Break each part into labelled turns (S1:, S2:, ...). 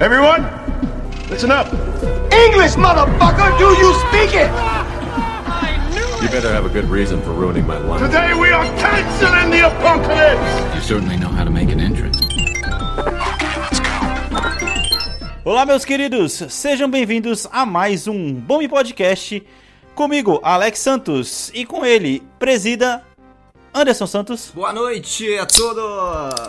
S1: Everyone, listen up.
S2: English, motherfucker! Do you speak it?
S3: You better have a good reason for ruining my life.
S1: Today we are canceling the apocalypse.
S4: You certainly know how to make an entrance.
S5: Olá, meus queridos, sejam bem-vindos a mais um Bom Podcast. Comigo, Alex Santos, e com ele, presida Anderson Santos.
S6: Boa noite a todos!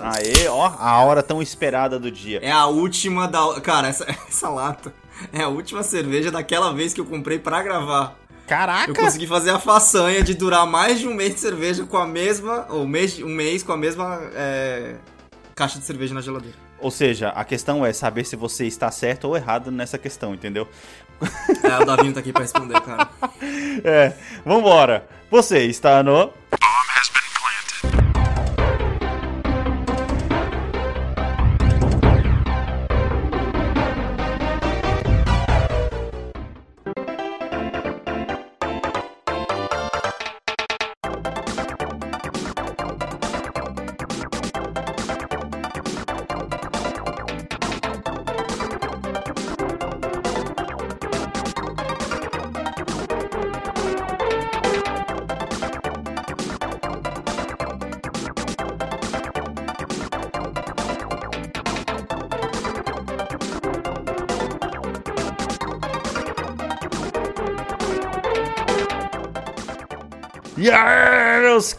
S5: Aê, ó, a hora tão esperada do dia.
S6: É a última da. Cara, essa, essa lata é a última cerveja daquela vez que eu comprei pra gravar.
S5: Caraca!
S6: Eu consegui fazer a façanha de durar mais de um mês de cerveja com a mesma. Ou mês, um mês com a mesma é, caixa de cerveja na geladeira.
S5: Ou seja, a questão é saber se você está certo ou errado nessa questão, entendeu?
S6: É, o Davinho tá aqui pra responder, cara.
S5: é, vambora. Você está no.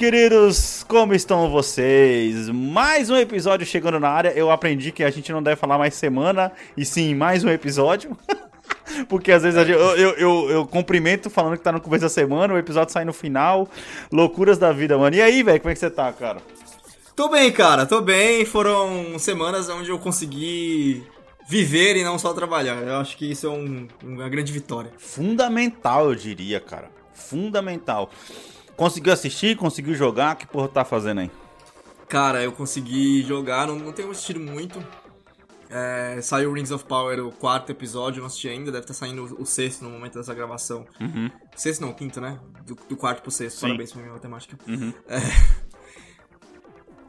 S5: Queridos, como estão vocês? Mais um episódio chegando na área. Eu aprendi que a gente não deve falar mais semana, e sim mais um episódio. Porque às vezes eu, eu, eu, eu, cumprimento falando que tá no começo da semana, o episódio sai no final. Loucuras da vida, mano. E aí, velho, como é que você tá, cara?
S6: Tô bem, cara, tô bem. Foram semanas onde eu consegui viver e não só trabalhar. Eu acho que isso é um, uma grande vitória.
S5: Fundamental, eu diria, cara. Fundamental. Conseguiu assistir? Conseguiu jogar? Que porra tá fazendo aí?
S6: Cara, eu consegui jogar, não, não tenho assistido muito. É, saiu Rings of Power, o quarto episódio, não assisti ainda, deve estar saindo o sexto no momento dessa gravação.
S5: Uhum.
S6: Sexto não, quinto, né? Do, do quarto pro sexto,
S5: sim.
S6: parabéns pra minha matemática.
S5: Uhum.
S6: É...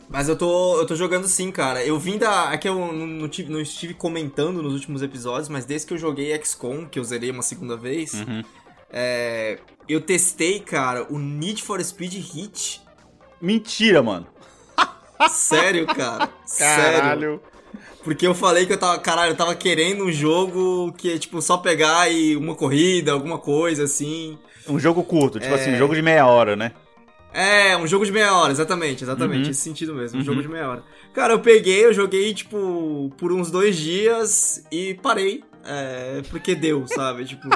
S6: Mas eu tô, eu tô jogando sim, cara. Eu vim da. Aqui eu não, não, tive, não estive comentando nos últimos episódios, mas desde que eu joguei XCOM, que eu zerei uma segunda vez,
S5: uhum.
S6: É, eu testei, cara, o Need for Speed Hit.
S5: Mentira, mano.
S6: Sério, cara.
S5: Caralho.
S6: Sério. Porque eu falei que eu tava, caralho, eu tava querendo um jogo que é tipo só pegar e uma corrida, alguma coisa assim.
S5: Um jogo curto, tipo é... assim, um jogo de meia hora, né?
S6: É, um jogo de meia hora, exatamente, exatamente, uhum. esse sentido mesmo, um uhum. jogo de meia hora. Cara, eu peguei, eu joguei, tipo, por uns dois dias e parei, é, porque deu, sabe, tipo...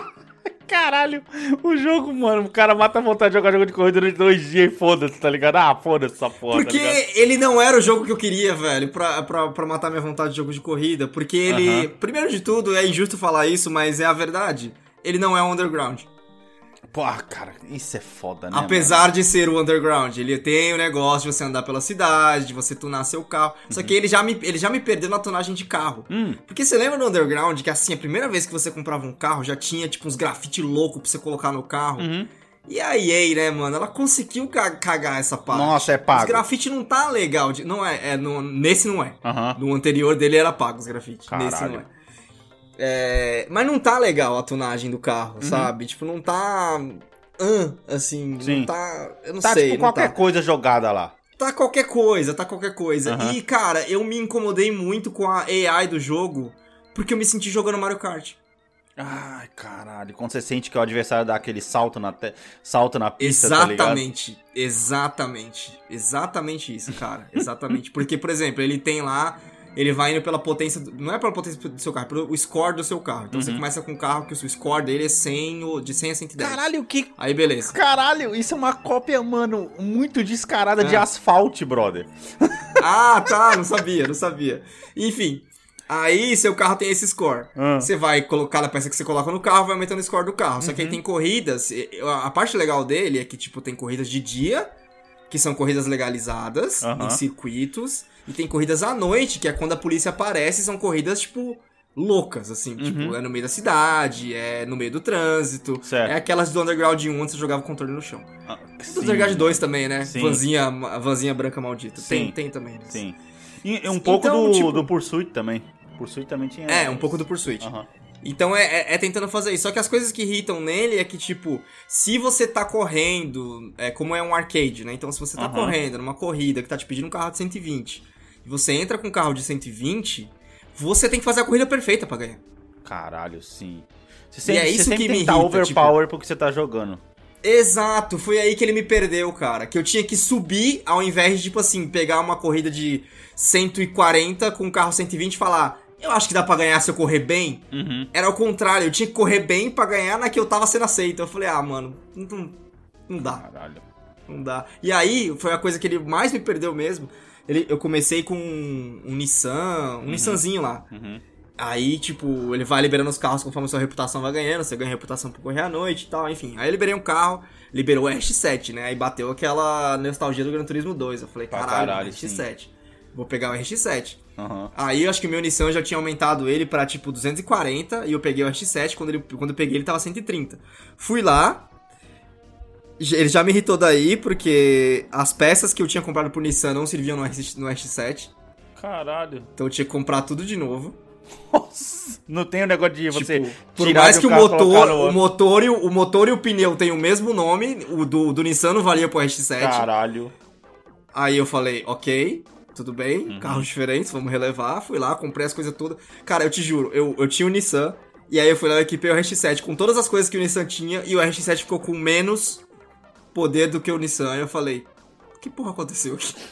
S5: Caralho, o jogo, mano, o cara mata a vontade de jogar jogo de corrida durante dois dias e foda-se, tá ligado? Ah, foda-se essa porra.
S6: Porque
S5: tá
S6: ele não era o jogo que eu queria, velho, pra, pra, pra matar minha vontade de jogo de corrida. Porque ele,
S5: Aham.
S6: primeiro de tudo, é injusto falar isso, mas é a verdade. Ele não é um underground.
S5: Pô, cara, isso é foda, né?
S6: Apesar
S5: mano?
S6: de ser o underground, ele tem o negócio de você andar pela cidade, de você tunar seu carro. Só que ele já me, ele já me perdeu na tunagem de carro.
S5: Hum.
S6: Porque você lembra do underground que assim, a primeira vez que você comprava um carro já tinha tipo uns grafite louco pra você colocar no carro?
S5: Uhum.
S6: E a EA, né, mano, ela conseguiu ca- cagar essa parte.
S5: Nossa, é pago.
S6: Os grafite não tá legal. De, não é, é no- nesse não é.
S5: Aham.
S6: No anterior dele era pago os grafite. Nesse não é. É, Mas não tá legal a tunagem do carro, sabe? Tipo, não tá. Ah, assim,
S5: Uhum. Sim.
S6: não tá. Eu não
S5: Tá
S6: sei.
S5: tipo qualquer
S6: tá.
S5: coisa jogada lá.
S6: Tá qualquer coisa, tá qualquer coisa.
S5: Aham.
S6: E, cara, eu me incomodei muito com a AI do jogo, porque eu me senti jogando Mario Kart.
S5: Ai, caralho. Quando você sente que o adversário dá aquele salto na, te... salto na pista, tá?
S6: Exatamente, exatamente. Exatamente isso, cara. Exatamente. Porque, por exemplo, ele tem lá. Ele vai indo pela potência. Não é pela potência do seu carro, é pelo score do seu carro. Então você
S5: Uhum.
S6: começa com um carro que o seu score dele é 100, ou- de 100 a 110.
S5: Caralho, que...
S6: Aí beleza.
S5: Caralho, isso é uma cópia, mano, muito descarada de
S6: É.
S5: asfalto, brother.
S6: Ah, tá, não sabia, não sabia. Enfim, aí seu carro tem esse score.
S5: Ah.
S6: Você vai colocar a peça que você coloca no carro, vai aumentando o score do carro. Só que
S5: Uhum.
S6: aí tem corridas, a parte legal dele é que, tipo, tem corridas de dia, que são corridas legalizadas,
S5: Aham.
S6: em circuitos, e tem corridas à noite, que é quando a polícia aparece, são corridas, tipo, loucas, assim,
S5: Uhum.
S6: tipo, é no meio da cidade, é no meio do trânsito,
S5: Certo.
S6: é aquelas do Underground 1 onde você jogava o controle no chão.
S5: Ah,
S6: Do. Underground 2 também, né?
S5: Sim.
S6: Vanzinha, a vanzinha branca maldita.
S5: Sim.
S6: Tem, tem também. né?
S5: Sim. E, um pouco
S6: Então,
S5: do,
S6: tipo-
S5: do Pursuit também. Pursuit também tinha.
S6: É, um pouco do Pursuit.
S5: Aham.
S6: Então é, é- é tentando fazer isso. Só que as coisas que irritam nele é que, tipo, se você tá correndo, é como é um arcade, né? Então, se você tá
S5: Aham.
S6: correndo numa corrida que tá te pedindo um carro de 120 e você entra com um carro de 120, você tem que fazer a corrida perfeita pra ganhar.
S5: Caralho, sim. Você
S6: E
S5: sempre,
S6: é
S5: você
S6: isso
S5: sempre
S6: que me irrita,
S5: overpower porque você tá jogando.
S6: Exato, foi aí que ele me perdeu, cara. Que eu tinha que subir ao invés de, tipo assim, pegar uma corrida de 140 com um carro 120 e falar, eu acho que dá pra ganhar se eu correr bem.
S5: Uhum.
S6: Era o contrário, eu tinha que correr bem pra ganhar na que eu tava sendo aceito. Eu falei, ah, mano, não, não dá,
S5: Caralho.
S6: não dá. E aí, foi a coisa que ele mais me perdeu mesmo. Ele, eu comecei com um, um Nissan, um Nissanzinho lá.
S5: Uhum.
S6: Aí, tipo, ele vai liberando os carros conforme a sua reputação vai ganhando, você ganha reputação por correr à noite e tal, enfim. Aí eu liberei um carro, liberou o RX-7, né? Aí bateu aquela nostalgia do Gran Turismo 2. Eu falei, caralho,
S5: caralho,
S6: RX-7. Vou pegar o RX-7.
S5: Aham.
S6: Aí eu acho que o meu Nissan já tinha aumentado ele pra tipo 240 e eu peguei o RX-7, quando, ele, quando eu peguei ele tava 130. Fui lá, ele já me irritou daí porque as peças que eu tinha comprado pro Nissan não serviam no, RX, no RX-7,
S5: Caralho.
S6: então eu tinha que comprar tudo de novo.
S5: Nossa. Não tem o negócio de você
S6: Tipo, por mais que
S5: um
S6: o motor, o motor, e o, o motor e o pneu tenham o mesmo nome, o do, do Nissan não valia pro RX-7.
S5: Caralho.
S6: Aí eu falei, ok, tudo bem,
S5: Uhum.
S6: carros diferentes, vamos relevar. Fui lá, comprei as coisas todas. Cara, eu te juro, eu, eu tinha o Nissan, e aí eu fui lá e equipei o RX-7 com todas as coisas que o Nissan tinha, e o RX-7 ficou com menos poder do que o Nissan. Eu falei, que porra aconteceu aqui?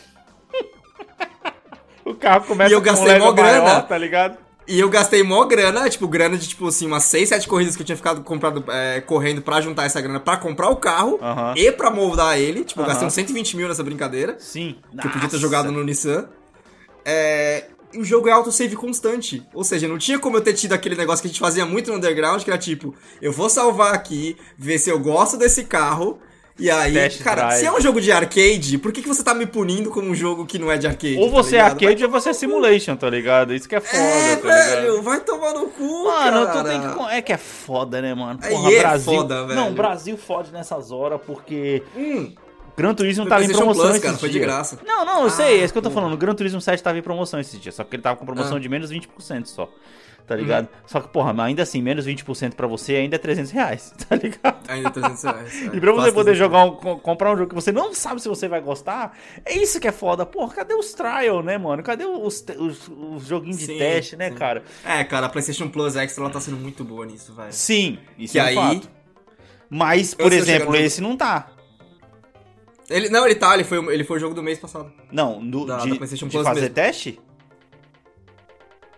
S5: O carro começa
S6: E eu
S5: com
S6: gastei
S5: um level
S6: mó grana.
S5: maior, tá ligado?
S6: E eu gastei mó grana, tipo, grana de, tipo assim, umas 6, 7 corridas que eu tinha ficado comprado, é, correndo pra juntar essa grana pra comprar o carro e pra moldar ele. Tipo, eu gastei uns 120 mil nessa brincadeira.
S5: Sim.
S6: que eu podia ter
S5: Nossa.
S6: jogado no Nissan. É, e o jogo é autosave constante. Ou seja, não tinha como eu ter tido aquele negócio que a gente fazia muito no Underground, que era tipo, eu vou salvar aqui, ver se eu gosto desse carro. E aí,
S5: Test
S6: cara,
S5: drive.
S6: se é um jogo de arcade, por que, que você tá me punindo como um jogo que não é de arcade?
S5: Ou
S6: tá
S5: você é
S6: ligado?
S5: arcade ou você é simulation, tá ligado? Isso que é foda,
S6: É,
S5: tá ligado?
S6: velho, vai tomar no cu,
S5: Mano,
S6: cara.
S5: tu tem que. É que é foda, né, mano?
S6: Aí
S5: Porra,
S6: é
S5: Brasil.
S6: foda, velho.
S5: Não, Brasil fode nessas horas porque.
S6: Hum,
S5: Gran Turismo tava em promoção
S6: Plus,
S5: esses
S6: cara, foi de graça.
S5: Não, não, eu sei, é isso que eu tô
S6: pô.
S5: falando. O Gran Turismo 7 tava em promoção esses dias, só que ele tava com promoção
S6: Ah.
S5: de menos 20% só. Tá ligado? Só que, porra, mas ainda assim, menos 20% pra você ainda é 300 reais, tá ligado?
S6: ainda 300 reais. é,
S5: E pra você poder
S6: 300
S5: jogar um, co- comprar um jogo que você não sabe se você vai gostar, é isso que é foda. Porra, cadê os trial, né, mano? Cadê os, os, os joguinhos de
S6: Sim,
S5: teste, né,
S6: sim.
S5: cara?
S6: É, cara, a PlayStation Plus Extra ela tá sendo muito boa nisso, velho.
S5: Sim, isso
S6: Que
S5: é um
S6: aí-
S5: fato. Mas, por exemplo,
S6: no-
S5: esse não tá.
S6: Ele, não, ele tá, ele foi, ele foi o jogo do mês passado.
S5: Não, no,
S6: Da-
S5: de,
S6: da PlayStation
S5: de
S6: Plus
S5: fazer
S6: mesmo.
S5: teste?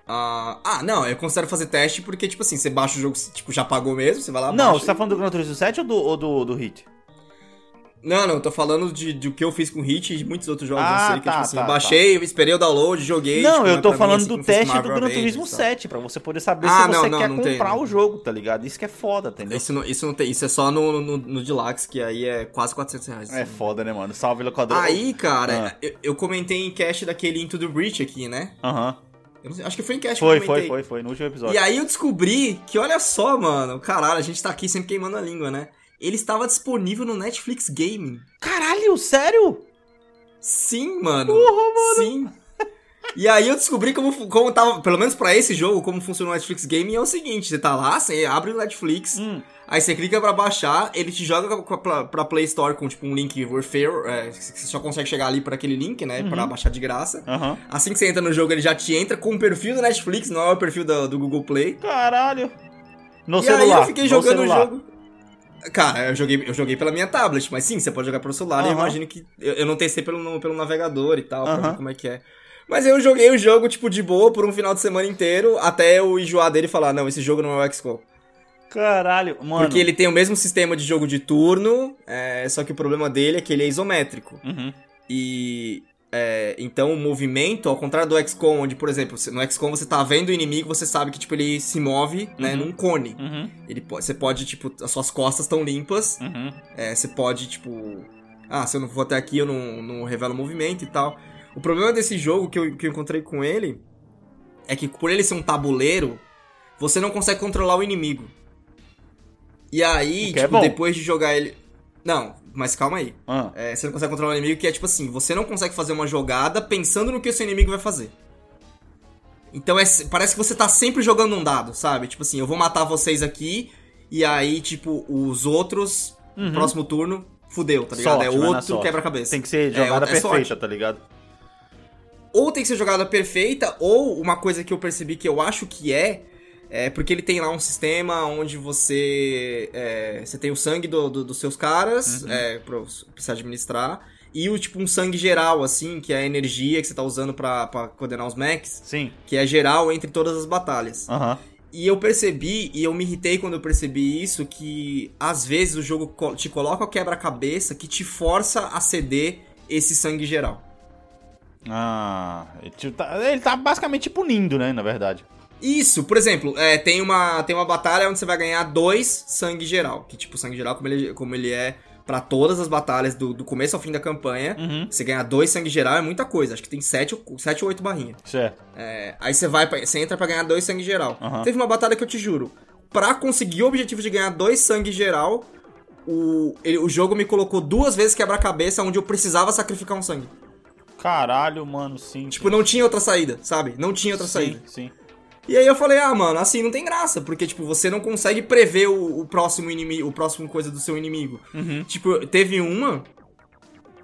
S6: Ah, ah, não, eu considero fazer teste porque, tipo assim, você baixa o jogo, tipo, já pagou mesmo, você vai lá,
S5: Não, você tá falando do Gran Turismo 7 ou do, ou do, do Hit?
S6: Não, não, eu tô falando de, de o que eu fiz com Hit e de muitos outros jogos
S5: Ah,
S6: sei, que,
S5: tá,
S6: tipo assim,
S5: tá,
S6: eu baixei, esperei o download, joguei.
S5: Não,
S6: tipo,
S5: eu
S6: é
S5: tô
S6: pra mim,
S5: falando
S6: assim,
S5: do teste do Gran Turismo
S6: e tal.
S5: 7, pra você poder saber
S6: Ah,
S5: se
S6: não,
S5: você
S6: não,
S5: quer
S6: não tem,
S5: comprar
S6: não
S5: o jogo, tá ligado? Isso que é foda, entendeu?
S6: Isso não, isso não tem, isso é só no, no, no Deluxe, que aí é quase 400 reais.
S5: É foda, né, mano? Salve, locador.
S6: Aí, cara,
S5: Ah.
S6: eu, eu comentei em cast daquele Into the Breach aqui, né?
S5: Aham.
S6: Eu não sei, acho que foi em cast
S5: Foi,
S6: que eu
S5: foi,
S6: comentei.
S5: foi, foi, no último episódio.
S6: E aí eu descobri que, olha só, mano, caralho, a gente tá aqui sempre queimando a língua, né? Ele estava disponível no Netflix Gaming.
S5: Caralho, sério?
S6: Sim, mano.
S5: Porra, mano.
S6: Sim. E aí eu descobri como, como tava, pelo menos pra esse jogo, como funciona o Netflix Gaming é o seguinte, você tá lá, você abre o Netflix,
S5: Hum.
S6: aí você clica pra baixar, ele te joga pra, pra, pra Play Store com tipo um link referral, é, você só consegue chegar ali pra aquele link, né,
S5: Uhum.
S6: pra baixar de graça.
S5: Aham.
S6: Assim que você entra no jogo, ele já te entra com o perfil do Netflix, não é o perfil do, do Google Play.
S5: Caralho. No
S6: e
S5: celular.
S6: aí eu fiquei jogando o jogo. Cara, eu joguei, eu joguei pela minha tablet, mas sim, você pode jogar pelo celular. Eu
S5: Aham.
S6: imagino que. Eu, eu não testei pelo, pelo navegador e tal, pra
S5: Aham.
S6: ver como é que é. Mas eu joguei o jogo, tipo, de boa por um final de semana inteiro, até eu enjoar dele e falar, não, esse jogo não é o XCOM.
S5: Caralho, mano.
S6: Porque ele tem o mesmo sistema de jogo de turno, é, só que o problema dele é que ele é isométrico.
S5: Uhum.
S6: E. é, então o movimento, ao contrário do XCOM, onde, por exemplo, no XCOM você tá vendo o inimigo, você sabe que, tipo, ele se move, né,
S5: Uhum.
S6: num cone.
S5: Uhum.
S6: Ele pode, você pode, tipo, as suas costas estão limpas.
S5: Uhum.
S6: é, você pode, tipo. Ah, se eu não for até aqui, eu não, não revelo o movimento e tal. O problema desse jogo que eu, que eu encontrei com ele é que, por ele ser um tabuleiro, você não consegue controlar o inimigo. E aí,
S5: é
S6: tipo,
S5: bom.
S6: depois de jogar ele. Não, mas calma aí.
S5: Ah.
S6: É, você não consegue controlar o inimigo, que é tipo assim, você não consegue fazer uma jogada pensando no que o seu inimigo vai fazer. Então é, parece que você tá sempre jogando um dado, sabe? Tipo assim, eu vou matar vocês aqui, e aí, tipo, os outros, próximo turno, fudeu, tá ligado?
S5: Sorte,
S6: é
S5: na
S6: outro quebra-cabeça.
S5: Tem que ser
S6: É,
S5: jogada
S6: é
S5: perfeita,
S6: sorte.
S5: tá ligado?
S6: Ou tem que ser jogada perfeita, ou uma coisa que eu percebi que eu acho que é, é porque ele tem lá um sistema onde você é, você tem o sangue do, do- dos seus caras
S5: Uhum.
S6: é, pra administrar, e o tipo um sangue geral, assim, que é a energia que você tá usando pra, pra coordenar os mechs,
S5: Sim.
S6: que é geral entre todas as batalhas.
S5: Aham.
S6: E eu percebi, e eu me irritei quando eu percebi isso, que às vezes o jogo te coloca o quebra-cabeça que te força a ceder esse sangue geral.
S5: Ah, ele tipo, tá, ele tá basicamente punindo, né, na verdade.
S6: Isso, por exemplo, é, tem, uma, tem uma batalha onde você vai ganhar dois sangue geral. Que tipo, sangue geral, como ele, como ele é pra todas as batalhas do, do começo ao fim da campanha,
S5: Uhum.
S6: você ganhar dois sangue geral é muita coisa. Acho que tem sete, ou- sete ou oito barrinhas.
S5: Certo.
S6: É, aí você vai, pra- você entra pra ganhar dois sangue geral.
S5: Aham.
S6: Teve uma batalha que eu te juro, pra conseguir o objetivo de ganhar dois sangue geral, o, ele- o jogo me colocou duas vezes quebra-cabeça onde eu precisava sacrificar um sangue.
S5: Caralho, mano, sim.
S6: Tipo, não tinha outra saída, sabe? Não tinha outra saída.
S5: sim, sim.
S6: E aí eu falei, ah, mano, assim não tem graça, porque, tipo, você não consegue prever o, o próximo inimigo, o próximo coisa do seu inimigo. Tipo, teve uma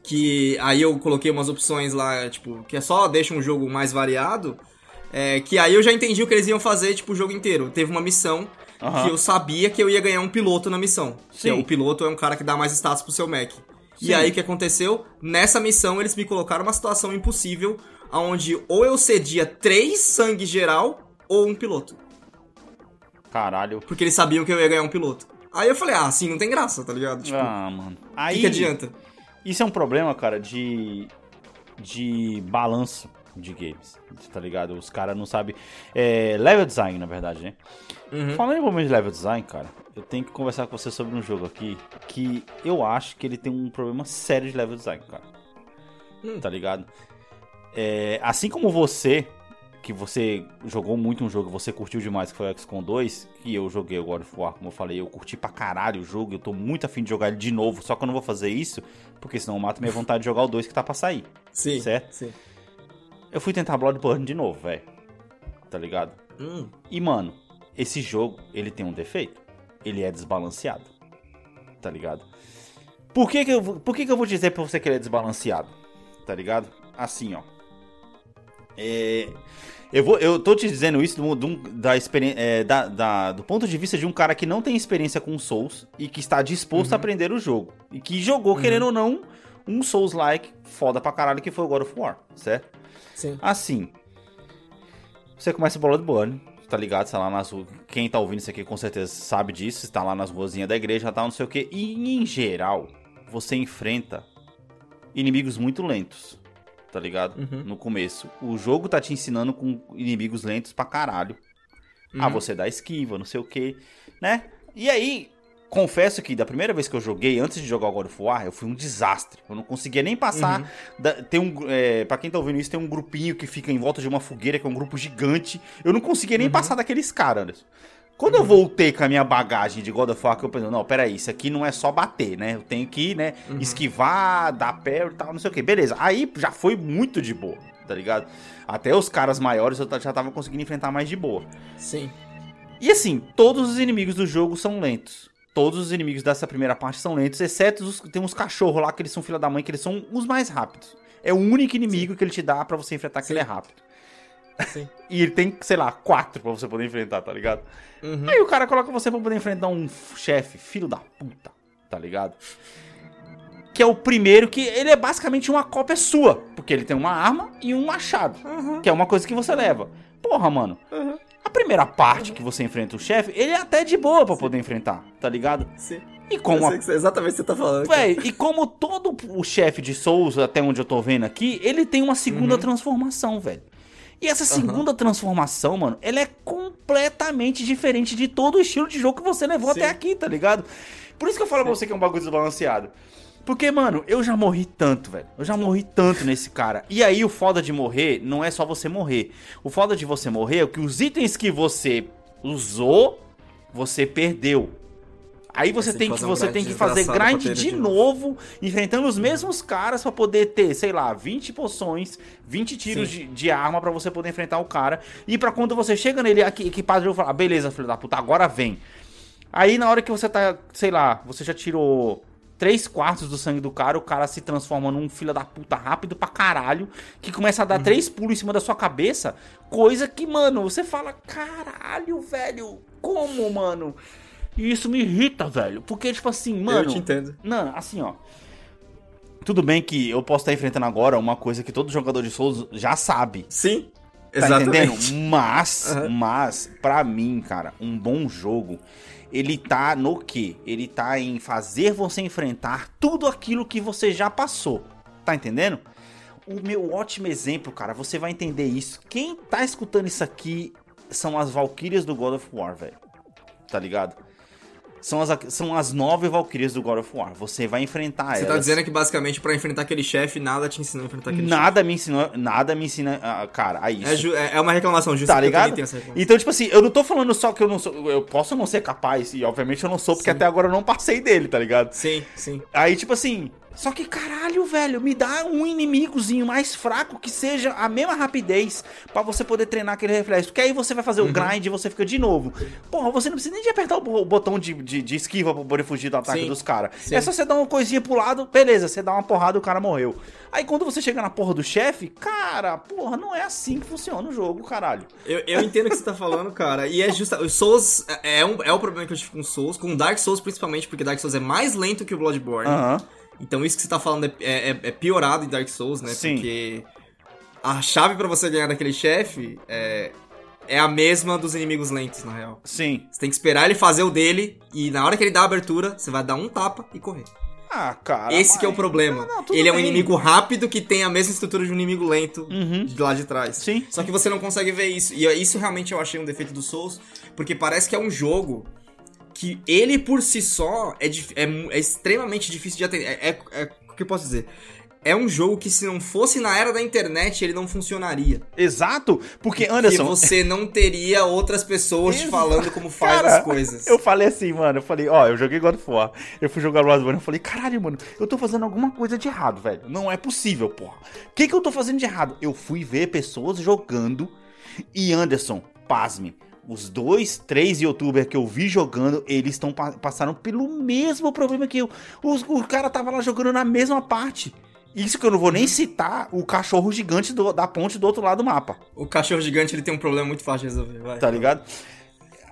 S6: que aí eu coloquei umas opções lá, tipo, que é só deixa um jogo mais variado, é, que aí eu já entendi o que eles iam fazer, tipo, o jogo inteiro. Teve uma missão
S5: Aham.
S6: que eu sabia que eu ia ganhar um piloto na missão. É,
S5: Sim.
S6: o piloto é um cara que dá mais status pro seu mech.
S5: Sim.
S6: E aí o que aconteceu? Nessa missão eles me colocaram uma situação impossível, onde ou eu cedia três sangue geral ou um piloto.
S5: Caralho.
S6: Porque eles sabiam que eu ia ganhar um piloto. Aí eu falei, ah, assim não tem graça, tá ligado? Tipo,
S5: ah, mano. Aí,
S6: que, que adianta?
S5: Isso é um problema, cara, de. de balanço de games. Tá ligado? Os caras não sabem. É, level design, na verdade, né?
S6: Uhum.
S5: Falando em problema de level design, cara, eu tenho que conversar com você sobre um jogo aqui que eu acho que ele tem um problema sério de level design, cara.
S6: Hum.
S5: Tá ligado? É, assim como você, que você jogou muito um jogo e você curtiu demais, que foi o XCOM 2, que eu joguei o God of War, como eu falei, eu curti pra caralho o jogo, eu tô muito afim de jogar ele de novo, só que eu não vou fazer isso, porque senão eu mato minha vontade de jogar o 2 que tá pra sair.
S6: Sim.
S5: certo?
S6: Sim.
S5: Eu fui tentar Bloodborne de novo, velho. Tá ligado?
S6: Hum.
S5: E, mano, esse jogo, ele tem um defeito. Ele é desbalanceado. Tá ligado? Por que que eu, vou- por que que eu vou dizer pra você que ele é desbalanceado? Tá ligado? Assim, ó. É, eu, vou, eu tô te dizendo isso do, do- da, é, da- da- do ponto de vista de um cara que não tem experiência com Souls e que está disposto a aprender o jogo. E que jogou, querendo ou não, um Souls-like foda pra caralho que foi o God of War, certo?
S6: Sim.
S5: Assim, você começa Bloodborne, tá ligado? Você tá lá nas ruas. Quem tá ouvindo isso aqui com certeza sabe disso. Você tá lá nas ruazinhas da igreja, tá não sei o que. E em geral, você enfrenta inimigos muito lentos, tá ligado?
S6: Uhum.
S5: No começo. O jogo tá te ensinando com inimigos lentos pra caralho. Ah,
S6: Uhum.
S5: você dá esquiva, não sei o que, né? E aí, confesso que da primeira vez que eu joguei, antes de jogar o God of War, eu fui um desastre. Eu não conseguia nem passar.
S6: Uhum.
S5: Da, tem um, é, pra quem tá ouvindo isso, tem um grupinho que fica em volta de uma fogueira, que é um grupo gigante. Eu não conseguia nem passar daqueles caras, Anderson. Quando eu voltei com a minha bagagem de God of War, que eu pensei, não, peraí, isso aqui não é só bater, né? Eu tenho que, né, esquivar, dar pé e tal, não sei o que. Beleza, aí já foi muito de boa, tá ligado? Até os caras maiores eu já tava conseguindo enfrentar mais de boa.
S6: Sim.
S5: E assim, todos os inimigos do jogo são lentos. Todos os inimigos dessa primeira parte são lentos, exceto os, tem uns cachorros lá que eles são filha da mãe, que eles são os mais rápidos. É o único inimigo que ele te dá pra você enfrentar que ele é rápido.
S6: Sim.
S5: E ele tem, sei lá, quatro pra você poder enfrentar, tá ligado?
S6: Uhum.
S5: Aí o cara coloca você pra poder enfrentar um chefe, filho da puta, tá ligado? Que é o primeiro que ele é basicamente uma cópia sua. Porque ele tem uma arma e um machado. Que é uma coisa que você leva. Porra, mano. A primeira parte que você enfrenta o chefe, ele é até de boa pra poder enfrentar, tá ligado?
S6: Sim.
S5: E como a
S6: exatamente o que você tá falando.
S5: Véi, e como todo o chefe de Souls, até onde eu tô vendo aqui, ele tem uma segunda transformação, velho. E essa segunda transformação, mano, ela é completamente diferente de todo o estilo de jogo que você levou
S6: Sim.
S5: até aqui, tá ligado? Por isso que eu falo pra você que é um bagulho desbalanceado. Porque, mano, eu já morri tanto, velho. Eu já morri tanto nesse cara. E aí, o foda de morrer não é só você morrer. O foda de você morrer é que os itens que você usou, você perdeu. Aí você tem que,
S6: que fazer
S5: você
S6: grind
S5: tem que fazer grind de novo, enfrentando os mesmos caras pra poder ter, sei lá, 20 poções, 20 tiros de, de arma pra você poder enfrentar o cara. E pra quando você chega nele aqui, equipado, eu falar, beleza, filho da puta, agora vem. Aí na hora que você tá, sei lá, você já tirou 3 quartos do sangue do cara, o cara se transforma num filho da puta rápido pra caralho, que começa a
S6: Uhum.
S5: dar três pulos em cima da sua cabeça, coisa que, mano, você fala, caralho, velho, como, mano? E isso me irrita, velho, porque, tipo assim, mano...
S6: eu te entendo.
S5: Não, assim, ó. Tudo bem que eu posso estar enfrentando agora uma coisa que todo jogador de Souls já sabe.
S6: Sim,
S5: Tá
S6: exatamente.
S5: entendendo? Mas,
S6: Aham.
S5: mas, pra mim, cara, um bom jogo, ele tá no quê? Ele tá em fazer você enfrentar tudo aquilo que você já passou. Tá entendendo? O meu ótimo exemplo, cara, você vai entender isso. Quem tá escutando isso aqui são as Valkyrias do God of War, velho. Tá ligado? São as, são as nove Valkyrias do God of War. Você vai enfrentar
S6: Você
S5: elas.
S6: tá dizendo que basicamente pra enfrentar aquele chefe, nada te ensinou a enfrentar aquele
S5: Nada me ensinou, nada me ensina, ah, cara, a isso.
S6: chefe. É, ju- é é uma reclamação justa
S5: Tá ligado? Então, tipo assim, eu não tô falando só que eu não sou. Eu posso não ser capaz, e obviamente eu não sou, porque
S6: Sim.
S5: até agora eu não passei dele, tá ligado?
S6: Sim, sim.
S5: Aí, tipo assim. Só que caralho, velho, me dá um inimigozinho mais fraco que seja a mesma rapidez pra você poder treinar aquele reflexo. Porque aí você vai fazer
S6: Uhum.
S5: o grind e você fica de novo. Porra, você não precisa nem de apertar o bo- o botão de, de, de esquiva pra poder fugir do ataque
S6: Sim,
S5: dos caras. É só você dar uma coisinha pro lado, beleza, você dá uma porrada e o cara morreu. Aí quando você chega na porra do chefe, cara, porra, não é assim que funciona o jogo, caralho.
S6: Eu, eu entendo o que você tá falando, cara. E é justa. O Souls é, é um, é o problema que eu tive com Souls, com Dark Souls principalmente, porque Dark Souls é mais lento que o Bloodborne.
S5: Aham.
S6: Então isso que você tá falando é, é- é piorado em Dark Souls, né?
S5: Sim.
S6: Porque a chave pra você ganhar daquele chefe é, é a mesma dos inimigos lentos, na real.
S5: Sim.
S6: Você tem que esperar ele fazer o dele, e na hora que ele dá a abertura, você vai dar um tapa e correr.
S5: Ah, cara.
S6: Esse que é o
S5: mas-
S6: problema.
S5: Não, não,
S6: ele é um
S5: bem.
S6: inimigo rápido que tem a mesma estrutura de um inimigo lento
S5: Uhum.
S6: de lá de trás.
S5: Sim.
S6: Só que você não consegue ver isso. E isso realmente eu achei um defeito do Souls, porque parece que é um jogo que ele por si só é, é é extremamente difícil de atender. É, é- é- o que eu posso dizer? É um jogo que se não fosse na era da internet, ele não funcionaria.
S5: Exato, porque Anderson,
S6: você não teria outras pessoas te falando como faz
S5: Cara,
S6: as coisas.
S5: eu falei assim, mano, eu falei, ó, eu joguei God of War, eu fui jogar Bloodborne, eu falei, caralho, mano, eu tô fazendo alguma coisa de errado, velho, não é possível, porra. O que que eu tô fazendo de errado? Eu fui ver pessoas jogando e Anderson, pasme, os dois, três youtubers que eu vi jogando, eles estão passaram pelo mesmo problema que eu. Os- o cara tava lá jogando na mesma parte. Isso que eu não vou nem citar o cachorro gigante do- da ponte do outro lado do mapa.
S6: O cachorro gigante ele tem um problema muito fácil de resolver. Vai.
S5: Tá ligado?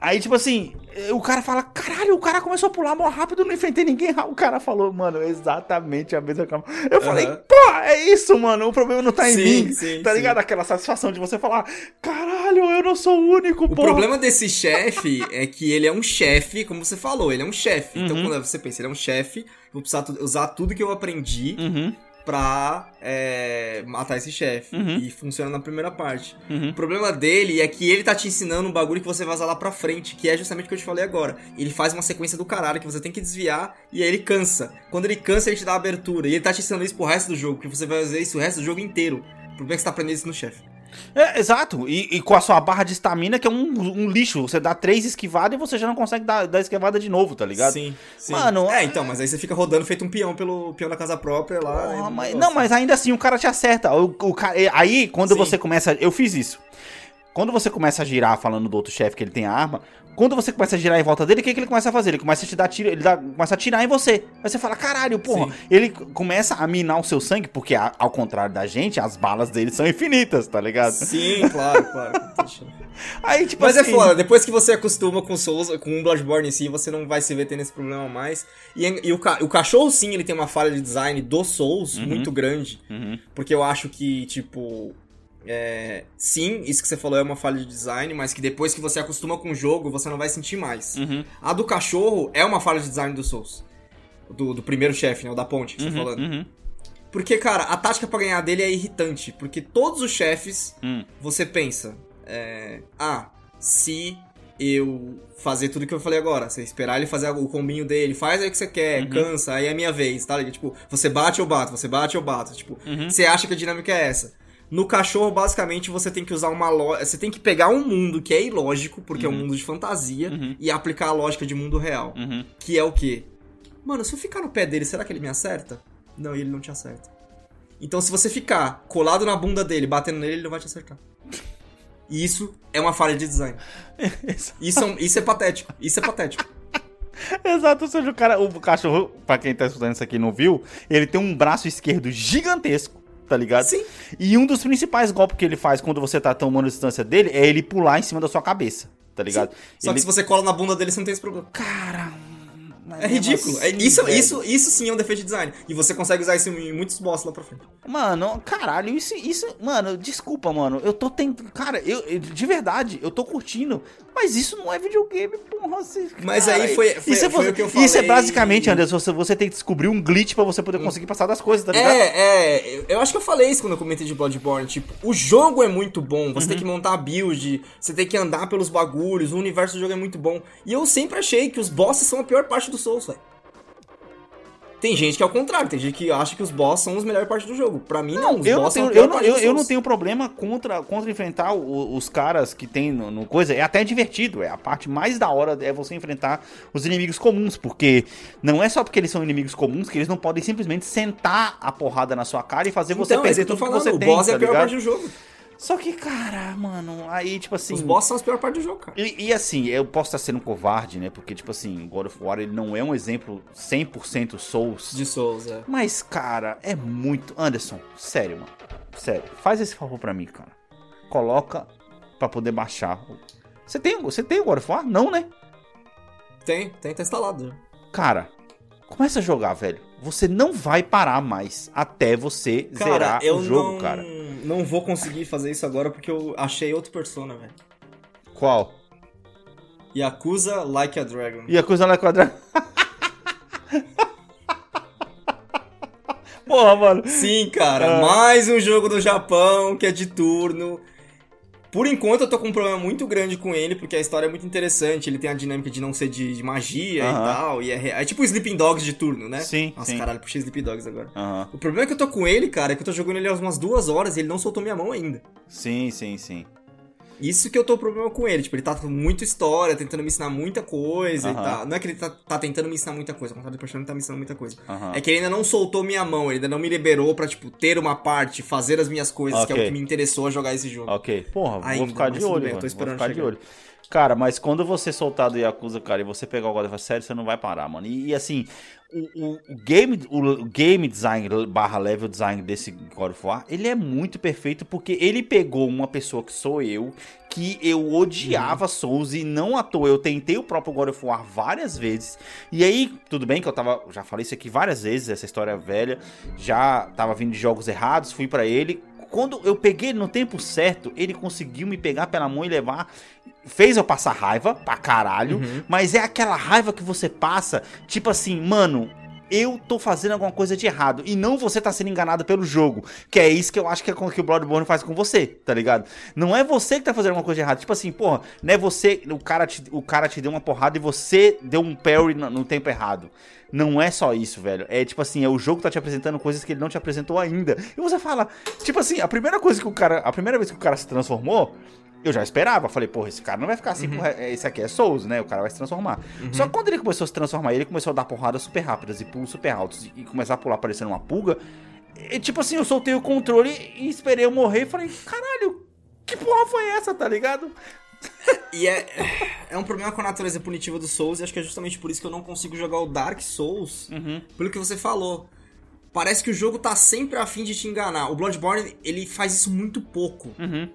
S5: Aí, tipo assim, o cara fala, caralho, o cara começou a pular mó rápido, não enfrentei ninguém. O cara falou, mano, exatamente a mesma coisa. Eu falei,
S6: Aham.
S5: pô, é isso, mano, o problema não tá em
S6: Sim,
S5: mim.
S6: sim,
S5: tá
S6: sim.
S5: ligado? Aquela satisfação de você falar, caralho, eu não sou o único,
S6: O
S5: pô.
S6: problema desse chefe é que ele é um chefe, como você falou, ele é um chefe. Então
S5: Uhum.
S6: quando você pensa, ele é um chefe, vou precisar usar tudo que eu aprendi
S5: Uhum,
S6: pra é, matar esse chefe.
S5: Uhum.
S6: E funciona na primeira parte.
S5: uhum.
S6: O problema dele é que ele tá te ensinando um bagulho que você vai usar lá pra frente, que é justamente o que eu te falei agora. Ele faz uma sequência do caralho que você tem que desviar e aí ele cansa. Quando ele cansa, ele te dá a abertura. E ele tá te ensinando isso pro resto do jogo, que você vai usar isso o resto do jogo inteiro. O problema é que você tá aprendendo isso no chefe.
S5: É, exato. E, e com a sua barra de estamina, que é um, um lixo. Você dá três esquivadas e você já não consegue dar, dar esquivada de novo, tá ligado?
S6: Sim, sim.
S5: Mano,
S6: É, então, mas aí você fica rodando feito um peão pelo peão da casa própria lá.
S5: Porra, mas- não, mas ainda assim o cara te acerta. O, o aí, quando
S6: Sim.
S5: você começa. Eu fiz isso. Quando você começa a girar falando do outro chefe que ele tem a arma, quando você começa a girar em volta dele, o que, que ele começa a fazer? Ele começa a te dar tiro, ele dá- começa a atirar em você. Aí você fala, caralho, porra.
S6: Sim.
S5: Ele começa a minar o seu sangue, porque a- ao contrário da gente, as balas dele são infinitas, tá ligado?
S6: Sim, claro, claro.
S5: Aí, tipo
S6: Mas
S5: assim.
S6: é foda, depois que você acostuma com Souls, com o Bloodborne em si, você não vai se ver tendo esse problema mais. E, e o, o cachorro, sim, ele tem uma falha de design do Souls muito grande.
S5: Uhum.
S6: Porque eu acho que, tipo. É, sim, isso que você falou é uma falha de design, mas que depois que você acostuma com o jogo, você não vai sentir mais.
S5: Uhum.
S6: A do cachorro é uma falha de design do Souls. Do, do primeiro chefe, né? O da ponte que você tá
S5: Uhum,
S6: falando.
S5: uhum.
S6: Porque, cara, a tática pra ganhar dele é irritante. Porque todos os chefes,
S5: Hum.
S6: você pensa, é, ah, se eu fazer tudo que eu falei agora, você esperar ele fazer o combinho dele, faz aí o que você quer,
S5: Uhum.
S6: cansa, aí é minha vez, tá? Tipo, você bate ou bato, você bate ou bato. Tipo,
S5: Uhum.
S6: você acha que a dinâmica é essa. No cachorro, basicamente, você tem que usar uma lógica. Você tem que pegar um mundo que é ilógico, porque é um mundo de fantasia, e aplicar a lógica de mundo real.
S5: Uhum.
S6: Que é o quê? Mano, se eu ficar no pé dele, será que ele me acerta? Não, e ele não te acerta. Então, se você ficar colado na bunda dele, batendo nele, ele não vai te acertar. E isso é uma falha de design. Isso é, um- isso é patético. Isso é patético.
S5: Exato, ou seja, o cara, o cachorro, pra quem tá escutando isso aqui e não viu, ele tem um braço esquerdo gigantesco, tá ligado?
S6: Sim.
S5: E um dos principais golpes que ele faz quando você tá tomando distância dele é ele pular em cima da sua cabeça, tá ligado?
S6: Só que se você cola na bunda dele, você não tem esse problema.
S5: Cara.
S6: É ridículo. É-
S5: assim,
S6: isso,
S5: velho.
S6: isso, isso sim é um defeito de design. E você consegue usar isso em muitos boss lá pra frente.
S5: Mano, caralho, isso, isso. Mano, desculpa, mano. Eu tô tentando. Cara, eu, eu- de verdade, eu tô curtindo. Mas isso não é videogame, porra. Você,
S6: Mas
S5: cara,
S6: aí foi- foi-
S5: isso é,
S6: foi o que eu
S5: Isso é
S6: falei.
S5: basicamente, Anderson, você, você tem que descobrir um glitch pra você poder conseguir passar das coisas, tá ligado?
S6: É, é, eu- acho que eu falei isso quando eu comentei de Bloodborne, tipo, o jogo é muito bom, você tem
S5: Uhum.
S6: que montar a build, você tem que andar pelos bagulhos, o universo do jogo é muito bom. E eu sempre achei que os bosses são a pior parte do Souls, velho. Tem gente que é o contrário, tem gente que acha que os bosses são as melhores partes do jogo. Pra mim, não, os
S5: eu, não
S6: bosses são
S5: tenho,
S6: a pior
S5: eu, não, eu, eu não tenho problema contra, contra enfrentar o- os caras que tem no, no coisa. É até divertido. É a parte mais da hora é você enfrentar os inimigos comuns. Porque não é só porque eles são inimigos comuns que eles não podem simplesmente sentar a porrada na sua cara e fazer você
S6: Então, é isso
S5: perder
S6: que
S5: tudo que
S6: falando,
S5: você
S6: o
S5: tem.
S6: boss é
S5: tá
S6: a pior
S5: ligado?
S6: parte do jogo.
S5: Só que, cara, mano, aí, tipo assim.
S6: Os bosses são as piores partes do jogo, cara.
S5: E, e assim, eu posso estar sendo covarde, né? Porque, tipo assim, God of War ele não é um exemplo 100% Souls.
S6: De Souls, é.
S5: Mas, cara, é muito. Anderson, sério, mano. Sério, faz esse favor pra mim, cara. Coloca pra poder baixar. Você tem, você tem o God of War? Não, né?
S6: Tem, tem, tá instalado.
S5: Cara, começa a jogar, velho. Você não vai parar mais até você
S6: Cara,
S5: zerar o jogo,
S6: não,
S5: cara.
S6: Não vou conseguir fazer isso agora porque eu achei outro persona, velho.
S5: Qual?
S6: Yakuza Like a Dragon.
S5: E a coisa lá quadrada. Porra, mano.
S6: Sim, cara,
S5: Ah.
S6: mais um jogo do Japão que é de turno. Por enquanto eu tô com um problema muito grande com ele, porque a história é muito interessante. Ele tem a dinâmica de não ser de, de magia e tal. E é, é tipo o Sleeping Dogs de turno, né?
S5: Sim,
S6: Nossa,
S5: sim.
S6: caralho, puxei Sleeping Dogs agora. O problema é que eu tô com ele, cara, é que eu tô jogando ele há umas duas horas e ele não soltou minha mão ainda.
S5: Sim, sim, sim.
S6: Isso que eu tô problema com ele. Tipo, ele tá com muita história, tentando me ensinar muita coisa e
S5: Aham.
S6: tal. Não é que ele tá, tá tentando me ensinar muita coisa, ao contrário do personagem, ele tá me ensinando muita coisa.
S5: Aham.
S6: É que ele ainda não soltou minha mão, ele ainda não me liberou pra, tipo, ter uma parte, fazer as minhas coisas, que é o que me interessou a jogar esse jogo.
S5: Ok. Porra,
S6: Ainda,
S5: vou ficar de olho,
S6: bem, eu tô
S5: mano. Vou
S6: esperando
S5: ficar de
S6: chegar.
S5: olho. Cara, mas quando você soltar do Yakuza, cara, e você pegar o God of War sério, você não vai parar, mano. E, e, assim, o, o- game, o game design barra level design desse God of War, ele é muito perfeito porque ele pegou uma pessoa que sou eu, que eu odiava Souls e não à toa. Eu tentei o próprio God of War várias vezes. E aí, tudo bem que eu tava, já falei isso aqui várias vezes, essa história velha, já tava vindo de jogos errados, fui pra ele. Quando eu peguei ele no tempo certo, ele conseguiu me pegar pela mão e levar. Fez eu passar raiva pra caralho, mas é aquela raiva que você passa, tipo assim, mano, eu tô fazendo alguma coisa de errado e não você tá sendo enganado pelo jogo. Que é isso que eu acho que é com que o Bloodborne faz com você, tá ligado? Não é você que tá fazendo alguma coisa de errado. Tipo assim, porra, não é você, o cara te, o cara te deu uma porrada e você deu um parry no, no tempo errado. Não é só isso, velho. É tipo assim, é o jogo que tá te apresentando coisas que ele não te apresentou ainda. E você fala, tipo assim, a primeira coisa que o cara, a primeira vez que o cara se transformou, eu já esperava. Falei, porra, esse cara não vai ficar assim, porra, esse aqui é Souls, né? O cara vai se transformar. Só que quando ele começou a se transformar, ele começou a dar porradas super rápidas e pulos super altos e- começar a pular parecendo uma pulga. E, tipo assim, eu soltei o controle e esperei eu morrer e falei, caralho, que porra foi essa, tá ligado?
S6: E é, é um problema com a natureza punitiva do Souls, e acho que é justamente por isso que eu não consigo jogar o Dark Souls,
S5: Uhum.
S6: pelo que você falou. Parece que o jogo tá sempre a fim de te enganar. O Bloodborne, ele faz isso muito pouco.
S5: Uhum.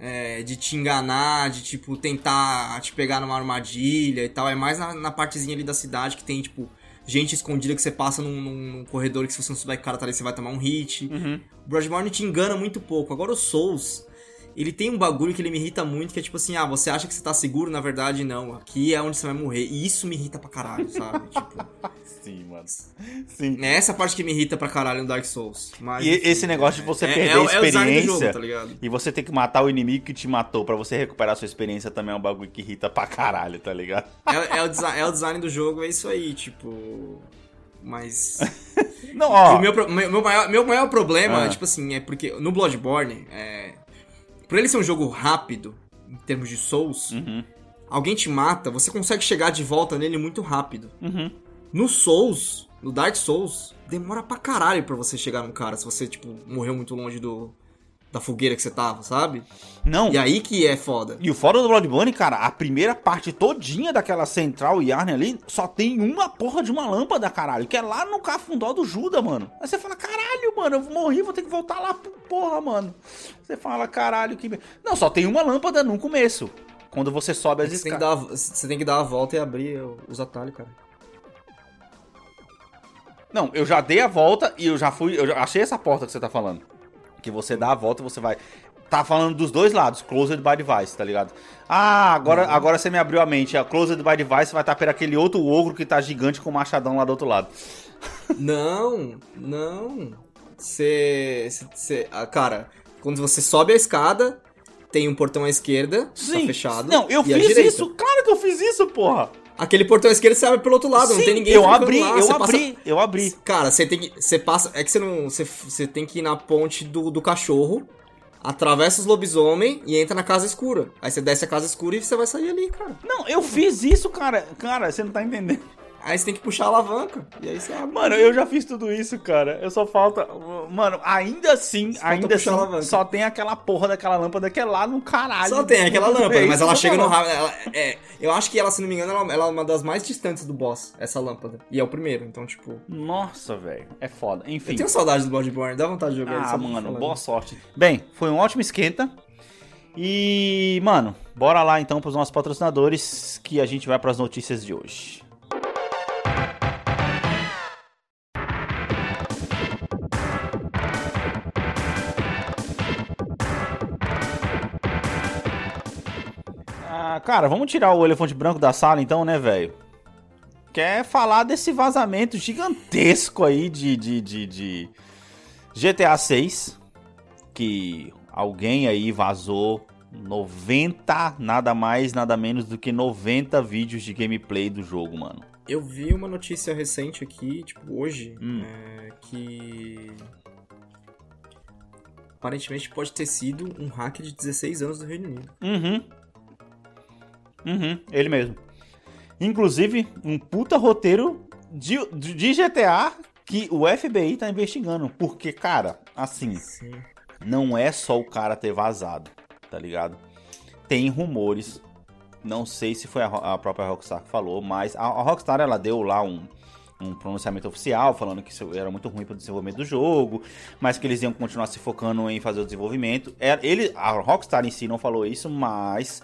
S6: É, de te enganar, de, tipo, tentar te pegar numa armadilha e tal. É mais na, na partezinha ali da cidade que tem, tipo, gente escondida que você passa num, num- corredor que se você não souber que o cara tá ali, você vai tomar um hit.
S5: Uhum.
S6: O Bloodborne te engana muito pouco. Agora o Souls, ele tem um bagulho que ele me irrita muito, que é tipo assim, ah, você acha que você tá seguro, na verdade não. Aqui é onde você vai morrer. E isso me irrita pra caralho, sabe? tipo,
S5: Sim, mano. Sim.
S6: é essa parte que me irrita pra caralho no Dark Souls. Mas,
S5: E esse negócio de você
S6: é-
S5: perder
S6: é o-
S5: a
S6: é o design do
S5: experiência
S6: jogo, tá
S5: e você ter que matar o inimigo que te matou pra você recuperar a sua experiência também é um bagulho que irrita pra caralho, tá ligado?
S6: É, é o desi- é o design do jogo, é isso aí, tipo. Mas.
S5: Não, ó.
S6: o meu, meu, meu maior, meu maior problema
S5: Ah.
S6: tipo assim, é porque no Bloodborne, é, por ele ser um jogo rápido, em termos de Souls,
S5: Uhum.
S6: alguém te mata, você consegue chegar de volta nele muito rápido.
S5: Uhum.
S6: No Souls, no Dark Souls, demora pra caralho pra você chegar num cara, se você, tipo, morreu muito longe do da fogueira que você tava, sabe?
S5: Não.
S6: E aí que é foda.
S5: E o fora do Bloodborne, cara, a primeira parte todinha daquela central Yarn ali só tem uma porra de uma lâmpada, caralho, que é lá no cafundó do Judas, mano. Aí você fala, caralho, mano, eu morri, vou ter que voltar lá, porra, mano. Você fala, caralho, que. Não, só tem uma lâmpada no começo. Quando você sobe as
S6: tem, que
S5: escadas.
S6: você tem que dar a volta e abrir os atalhos, cara.
S5: Não, eu já dei a volta e eu já fui. Eu já achei essa porta que você tá falando. Que você dá a volta você vai. Tá falando dos dois lados, closed by device, tá ligado? Ah, agora, agora você me abriu a mente. A closed by device vai estar por aquele outro ogro que tá gigante com o machadão lá do outro lado.
S6: Não, não. Você. ah, Cara, quando você sobe a escada, tem um portão à esquerda, tá fechado.
S5: Não, eu fiz isso. Claro que eu fiz isso, porra.
S6: Aquele portão à esquerda você abre pelo outro lado, não
S5: Sim,
S6: tem ninguém
S5: eu abri,
S6: lá,
S5: eu abri,
S6: passa-
S5: eu abri.
S6: Cara, você tem que. Você passa. É que você não. Você, você tem que ir na ponte do, do cachorro, atravessa os lobisomem e entra na casa escura. Aí você desce a casa escura e você vai sair ali, cara.
S5: Não, eu fiz isso, cara. Cara, você não tá entendendo.
S6: Aí você tem que puxar a alavanca. E aí você abre.
S5: Mano, eu já fiz tudo isso, cara. Eu só falta. Mano, ainda assim,
S6: falta
S5: ainda assim, só tem aquela porra daquela lâmpada que é lá no caralho.
S6: Só tem aquela lâmpada, mas ela chega no ela- é, eu acho que ela, se não me engano, ela, ela é uma das mais distantes do boss, essa lâmpada. E é o primeiro, então, tipo.
S5: Nossa, velho. É foda. Enfim.
S6: Eu tenho saudade do Bloodborne, dá vontade de jogar
S5: Ah,
S6: só
S5: mano,
S6: falando.
S5: boa sorte. Bem, foi um ótimo esquenta. E, mano, bora lá então pros nossos patrocinadores que a gente vai pras notícias de hoje. Ah, cara, vamos tirar o elefante branco da sala então, né, velho? Quer falar desse vazamento gigantesco aí de, de, de, de GTA 6 que alguém aí vazou 90, nada mais, nada menos do que 90 vídeos de gameplay do jogo, mano.
S6: Eu vi uma notícia recente aqui, tipo, hoje,
S5: Hum.
S6: é, que. Aparentemente pode ter sido um hacker de 16 anos do Reino Unido.
S5: Uhum. Uhum, ele mesmo. Inclusive, um puta roteiro de, de GTA que o FBI tá investigando. Porque, cara, assim,
S6: Sim.
S5: não é só o cara ter vazado, tá ligado? Tem rumores. Não sei se foi a, a própria Rockstar que falou, mas a, a Rockstar ela deu lá um, um pronunciamento oficial falando que isso era muito ruim para o desenvolvimento do jogo, mas que eles iam continuar se focando em fazer o desenvolvimento. É, ele, a Rockstar em si não falou isso, mas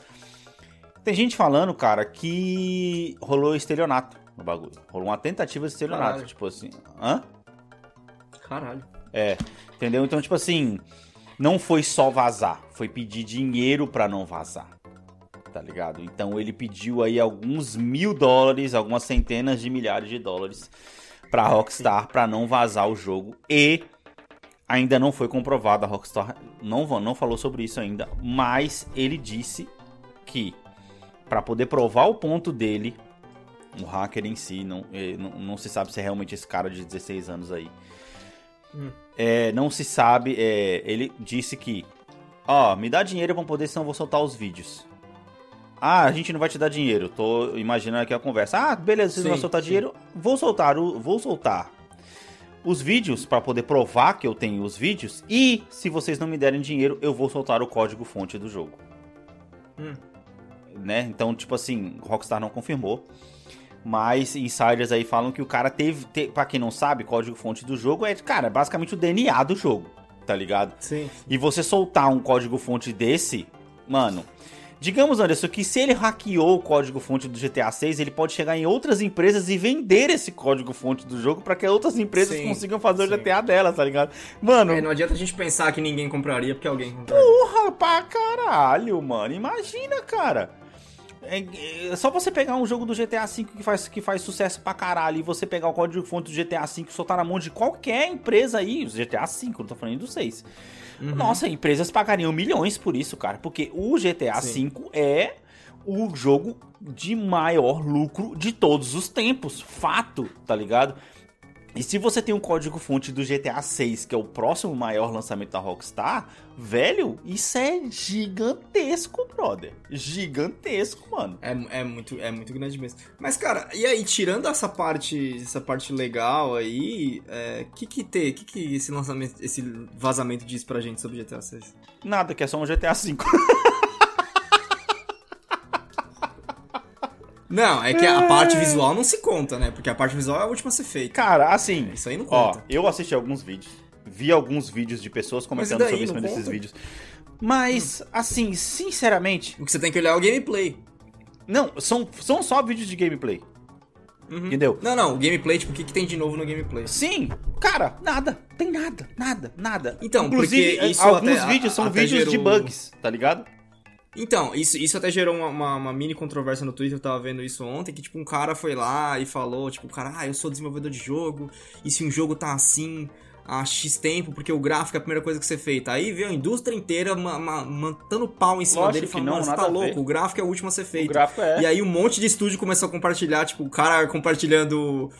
S5: tem gente falando, cara, que rolou estelionato no bagulho. Rolou uma tentativa de estelionato,
S6: Caralho.
S5: tipo assim. Hã?
S6: Caralho.
S5: É, entendeu? Então, tipo assim, não foi só vazar, foi pedir dinheiro pra não vazar. Tá ligado? Então ele pediu aí alguns mil dólares, algumas centenas de milhares de dólares pra Rockstar pra não vazar o jogo e ainda não foi comprovado, a Rockstar não, não falou sobre isso ainda, mas ele disse que pra poder provar o ponto dele, o hacker em si, não, eh, não, não se sabe se é realmente esse cara de 16 anos aí. É, não se sabe, é, ele disse que, ó, me dá dinheiro pra poder, senão eu vou soltar os vídeos. Ah, a gente não vai te dar dinheiro. Tô imaginando aqui a conversa. Ah, beleza, vocês
S6: Sim,
S5: vão soltar
S6: sim.
S5: dinheiro. Vou soltar, vou soltar os vídeos pra poder provar que eu tenho os vídeos. E se vocês não me derem dinheiro, eu vou soltar o código fonte do jogo.
S6: Hum.
S5: Né? Então, tipo assim, Rockstar não confirmou. Mas insiders aí falam que o cara teve, te, para quem não sabe, código fonte do jogo é, cara, basicamente o DNA do jogo, tá ligado?
S6: Sim.
S5: E você soltar um código fonte desse, mano, digamos, Anderson, que se ele hackeou o código fonte do GTA 6, ele pode chegar em outras empresas e vender esse código fonte do jogo pra que outras empresas
S6: Sim,
S5: consigam fazer
S6: sim.
S5: o GTA delas, tá ligado? Mano,
S6: É, não adianta a gente pensar que ninguém compraria porque alguém compraria.
S5: Porra, pra caralho, mano. Imagina, cara. É, é só você pegar um jogo do GTA V que faz, que faz sucesso pra caralho e você pegar o código fonte do GTA V e soltar na mão de qualquer empresa aí, o GTA V, não tô falando do 6.
S6: Uhum.
S5: Nossa, empresas pagariam milhões por isso, cara. Porque o GTA
S6: Sim.
S5: V é o jogo de maior lucro de todos os tempos. Fato, tá ligado? E se você tem um código-fonte do GTA 6, que é o próximo maior lançamento da Rockstar, velho, isso é gigantesco, brother. Gigantesco, mano.
S6: É, é, muito, é muito grande mesmo. Mas, cara, e aí, tirando essa parte, essa parte legal aí, o é, que que tem, que que esse lançamento, esse vazamento diz pra gente sobre GTA 6?
S5: Nada, que é só um GTA 5.
S6: Não, é que a parte visual não se conta, né? Porque a parte visual é a última a ser feita.
S5: Cara, assim.
S6: Isso aí não
S5: Ó,
S6: conta.
S5: eu assisti alguns vídeos. Vi alguns vídeos de pessoas comentando
S6: daí,
S5: sobre isso desses vídeos. Mas, assim, sinceramente.
S6: O que você tem que olhar é o gameplay.
S5: Não, são, são só vídeos de gameplay. Entendeu?
S6: Não, não, o gameplay, tipo, o que, que tem de novo no gameplay?
S5: Sim, cara, nada. Tem nada, nada, nada.
S6: Então,
S5: Inclusive, alguns
S6: até-
S5: vídeos são vídeos de
S6: gerou-
S5: bugs, tá ligado?
S6: Então, isso, isso até gerou uma, uma, uma mini controvérsia no Twitter, eu tava vendo isso ontem, que tipo, um cara foi lá e falou, tipo, cara, ah, eu sou desenvolvedor de jogo, e se um jogo tá assim há X tempo, porque o gráfico é a primeira coisa que você feita. Aí veio a indústria inteira ma, ma, matando pau em cima
S5: Lógico
S6: dele, falando,
S5: não,
S6: "Mano, você tá louco, o gráfico é o último a ser feito.
S5: gráfico é.
S6: E aí um monte de estúdio começou a compartilhar, tipo, o cara compartilhando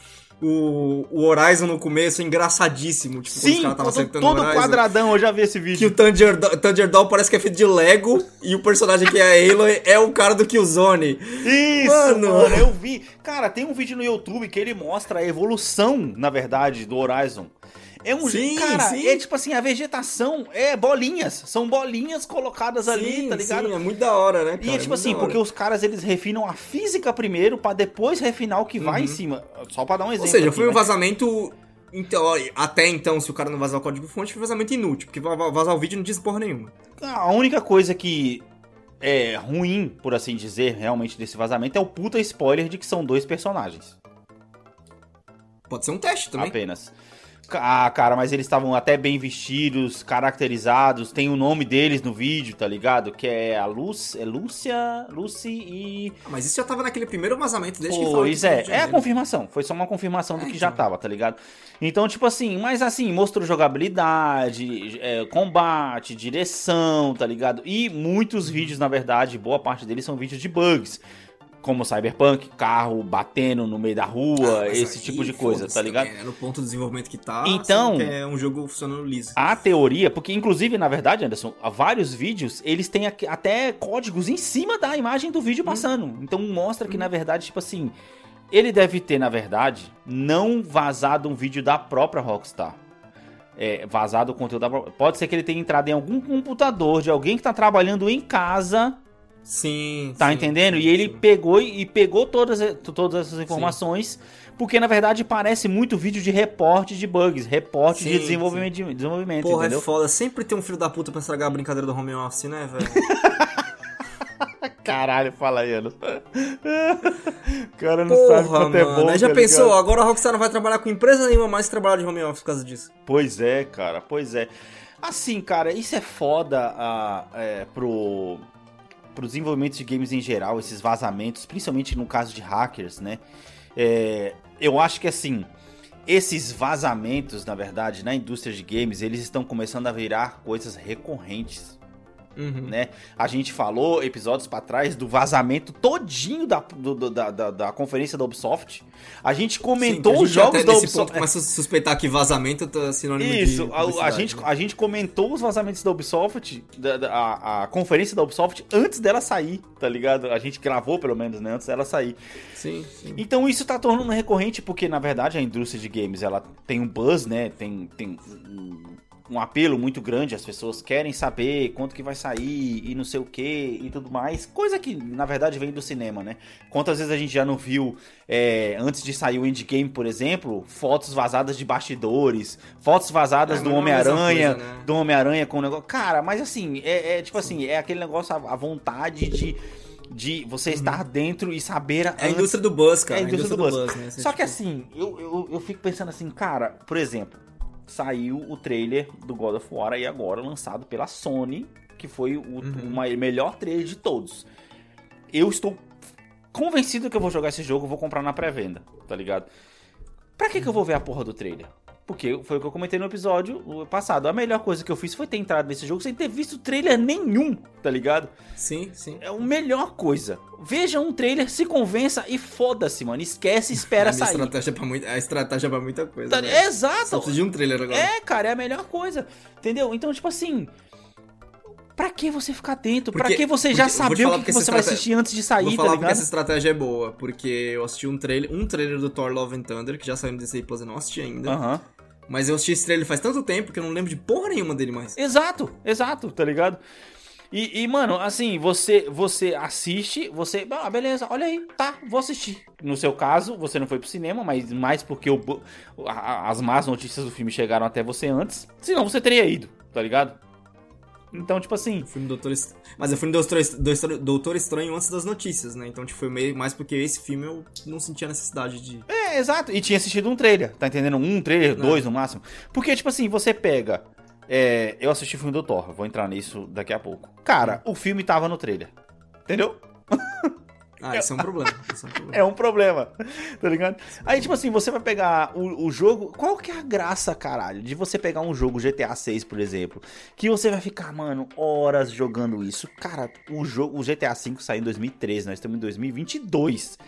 S6: o, o Horizon no começo, engraçadíssimo, tipo,
S5: Sim, todo, todo
S6: Horizon.
S5: quadradão, eu já vi esse
S6: Que
S5: vídeo.
S6: o Thunder, Thunder Doll parece que é feito de Lego e o personagem que é a Aloy é o cara do Killzone.
S5: Isso,
S6: Mano.
S5: mano. eu vi. Cara, tem um vídeo no YouTube que ele mostra a evolução, na verdade, do Horizon. É um
S6: Sim,
S5: cara,
S6: sim.
S5: é tipo assim, a vegetação é bolinhas, são bolinhas colocadas ali, tá ligado?
S6: Sim, é muito da hora, né, cara?
S5: E é tipo assim, porque os caras eles refinam a física primeiro pra depois refinar o que vai em cima. Só pra dar um exemplo.
S6: Uhum. Ou seja,
S5: aqui,
S6: foi um
S5: né?
S6: vazamento... Então, até então, se o cara não vazar o código-fonte, foi vazamento inútil, porque va- vazar o vídeo não diz porra nenhuma.
S5: A única coisa que é ruim, por assim dizer, realmente desse vazamento é o puta spoiler de que são dois personagens.
S6: Pode ser um teste também.
S5: Apenas. Ah, cara, mas eles estavam até bem vestidos, caracterizados, tem o nome deles no vídeo, tá ligado? Que é a Lúcia, é Lúcia, Lucy e...
S6: Ah, Mas isso já tava naquele primeiro vazamento desde que
S5: Pois
S6: que
S5: é,
S6: foi no
S5: é a confirmação, foi só uma confirmação do
S6: É,
S5: que já
S6: então.
S5: tava, tá ligado? Então, tipo assim, mas assim, mostrou jogabilidade, é, combate, direção, tá ligado? E muitos vídeos, na verdade, boa parte deles são vídeos de bugs. Como Cyberpunk, carro batendo no meio da rua,
S6: Ah,
S5: esse
S6: aí,
S5: tipo de coisa, tá ligado?
S6: né? No ponto de desenvolvimento que tá,
S5: Então-
S6: é um jogo funcionando liso.
S5: A teoria, porque inclusive, na verdade, Anderson, há vários vídeos, eles têm até códigos em cima da imagem do vídeo passando. Então mostra que, na verdade, tipo assim, ele deve ter, na verdade, não vazado um vídeo da própria Rockstar. É, vazado o conteúdo da própria... Pode ser que ele tenha entrado em algum computador de alguém que tá trabalhando em casa,
S6: Sim,
S5: tá
S6: sim,
S5: entendendo?
S6: sim,
S5: e ele
S6: sim.
S5: pegou e pegou todas, todas essas informações, porque na verdade parece muito vídeo de reporte de bugs, reporte de desenvolvimento, de desenvolvimento
S6: Porra,
S5: entendeu?
S6: é foda. Sempre tem um filho da puta pra estragar a brincadeira do home office, né, velho?
S5: Caralho, fala aí. O cara não sabe
S6: Porra,
S5: quanto é
S6: mano.
S5: bom.
S6: Aí já
S5: tá
S6: pensou,
S5: ligado?
S6: agora a Rockstar não vai trabalhar com empresa nenhuma mais trabalhar de home office por causa disso.
S5: Pois é, cara, pois é. Assim, cara, isso é foda ah, é, pro, pro desenvolvimento de games em geral, esses vazamentos, principalmente no caso de hackers, né? É, eu acho que assim, esses vazamentos, na verdade, na indústria de games, eles estão começando a virar coisas recorrentes.
S6: Uhum.
S5: né? A gente falou episódios pra trás do vazamento todinho da, do- da, da, da conferência da Ubisoft. A gente comentou
S6: Sim, a
S5: os
S6: gente
S5: jogos
S6: até
S5: da Ubisoft.
S6: ponto começa a suspeitar que vazamento tá sinônimo
S5: Isso,
S6: de
S5: a, a
S6: publicidade,
S5: gente,
S6: né?
S5: a gente comentou os vazamentos da Ubisoft, da, da- a, a conferência da Ubisoft, antes dela sair, tá ligado? A gente gravou, pelo menos, né? Antes dela sair.
S6: Sim, sim.
S5: Então isso tá tornando recorrente porque, na verdade, a indústria de games, ela tem um buzz, né? Tem, tem um, apelo muito grande, as pessoas querem saber quanto que vai sair e não sei o que e tudo mais. Coisa que, na verdade, vem do cinema, né? Quantas vezes a gente já não viu, é, antes de sair o Endgame, por exemplo, fotos vazadas de bastidores, fotos vazadas
S6: É,
S5: do
S6: é a
S5: Homem-Aranha,
S6: né?
S5: do Homem-Aranha com o negócio. Cara, mas assim, é, é tipo assim, é aquele negócio, a, a vontade de... De você estar dentro e saber
S6: É a indústria do buzz, cara.
S5: é a indústria do buzz.
S6: né? Você,
S5: Só que
S6: tipo,
S5: assim, eu, eu, eu fico pensando assim, cara, por exemplo, saiu o trailer do God of War aí agora, lançado pela Sony, que foi o,
S6: Uhum.
S5: melhor trailer de todos. Eu estou convencido que eu vou jogar esse jogo, vou comprar na pré-venda, tá ligado? Pra que, que eu vou ver a porra do trailer? Porque foi o que eu comentei no episódio passado. A melhor coisa que eu fiz foi ter entrado nesse jogo sem ter visto trailer nenhum, tá ligado?
S6: Sim, sim.
S5: É a melhor coisa. Veja um trailer, se convença e foda-se, mano. Esquece e espera
S6: a
S5: sair.
S6: Estratégia pra muita, a estratégia pra muita coisa.
S5: Tá-
S6: né?
S5: Exato.
S6: Só precisa de um trailer agora.
S5: É, cara, é a melhor coisa. Entendeu? Então, tipo assim. Pra que você ficar atento? Pra
S6: Porque-
S5: que você já
S6: porque-
S5: saber o que, que
S6: porque
S5: você vai assistir antes de sair,
S6: Vou
S5: tá
S6: falar porque
S5: ligado?
S6: essa estratégia é boa, porque eu assisti um trailer, um trailer do Thor Love and Thunder, que já saiu no Disney Plus, eu não assisti ainda.
S5: Aham.
S6: Mas eu assisti esse trailer faz tanto tempo que eu não lembro de porra nenhuma dele mais.
S5: Exato, exato, tá ligado? E, e, mano, assim, você você assiste, você. Ah, beleza, olha aí, tá, vou assistir. No seu caso, você não foi pro cinema, mas mais porque o, as más notícias do filme chegaram até você antes. Senão você teria ido, tá ligado? Então, tipo assim.
S6: Eu fui no Doutor Est... Mas eu fui no Doutor, Est- Doutor- Doutor Estranho antes das notícias, né? Então, tipo, foi meio mais porque esse filme eu não sentia necessidade de.
S5: É, exato. E tinha assistido um trailer, tá entendendo? Um trailer,
S6: Não.
S5: dois no máximo. Porque, tipo assim, você pega. é, eu assisti o filme do Thor, vou entrar nisso daqui a pouco. Cara, o filme tava no trailer. Entendeu?
S6: Ah, isso é um problema. É um problema.
S5: É um problema, tá ligado? Aí, tipo assim, você vai pegar o, o jogo. Qual que é a graça, caralho, de você pegar um jogo GTA 6, por exemplo, que você vai ficar, mano, horas jogando isso? Cara, o jogo, o GTA 5 saiu em 2013, nós estamos em 2022.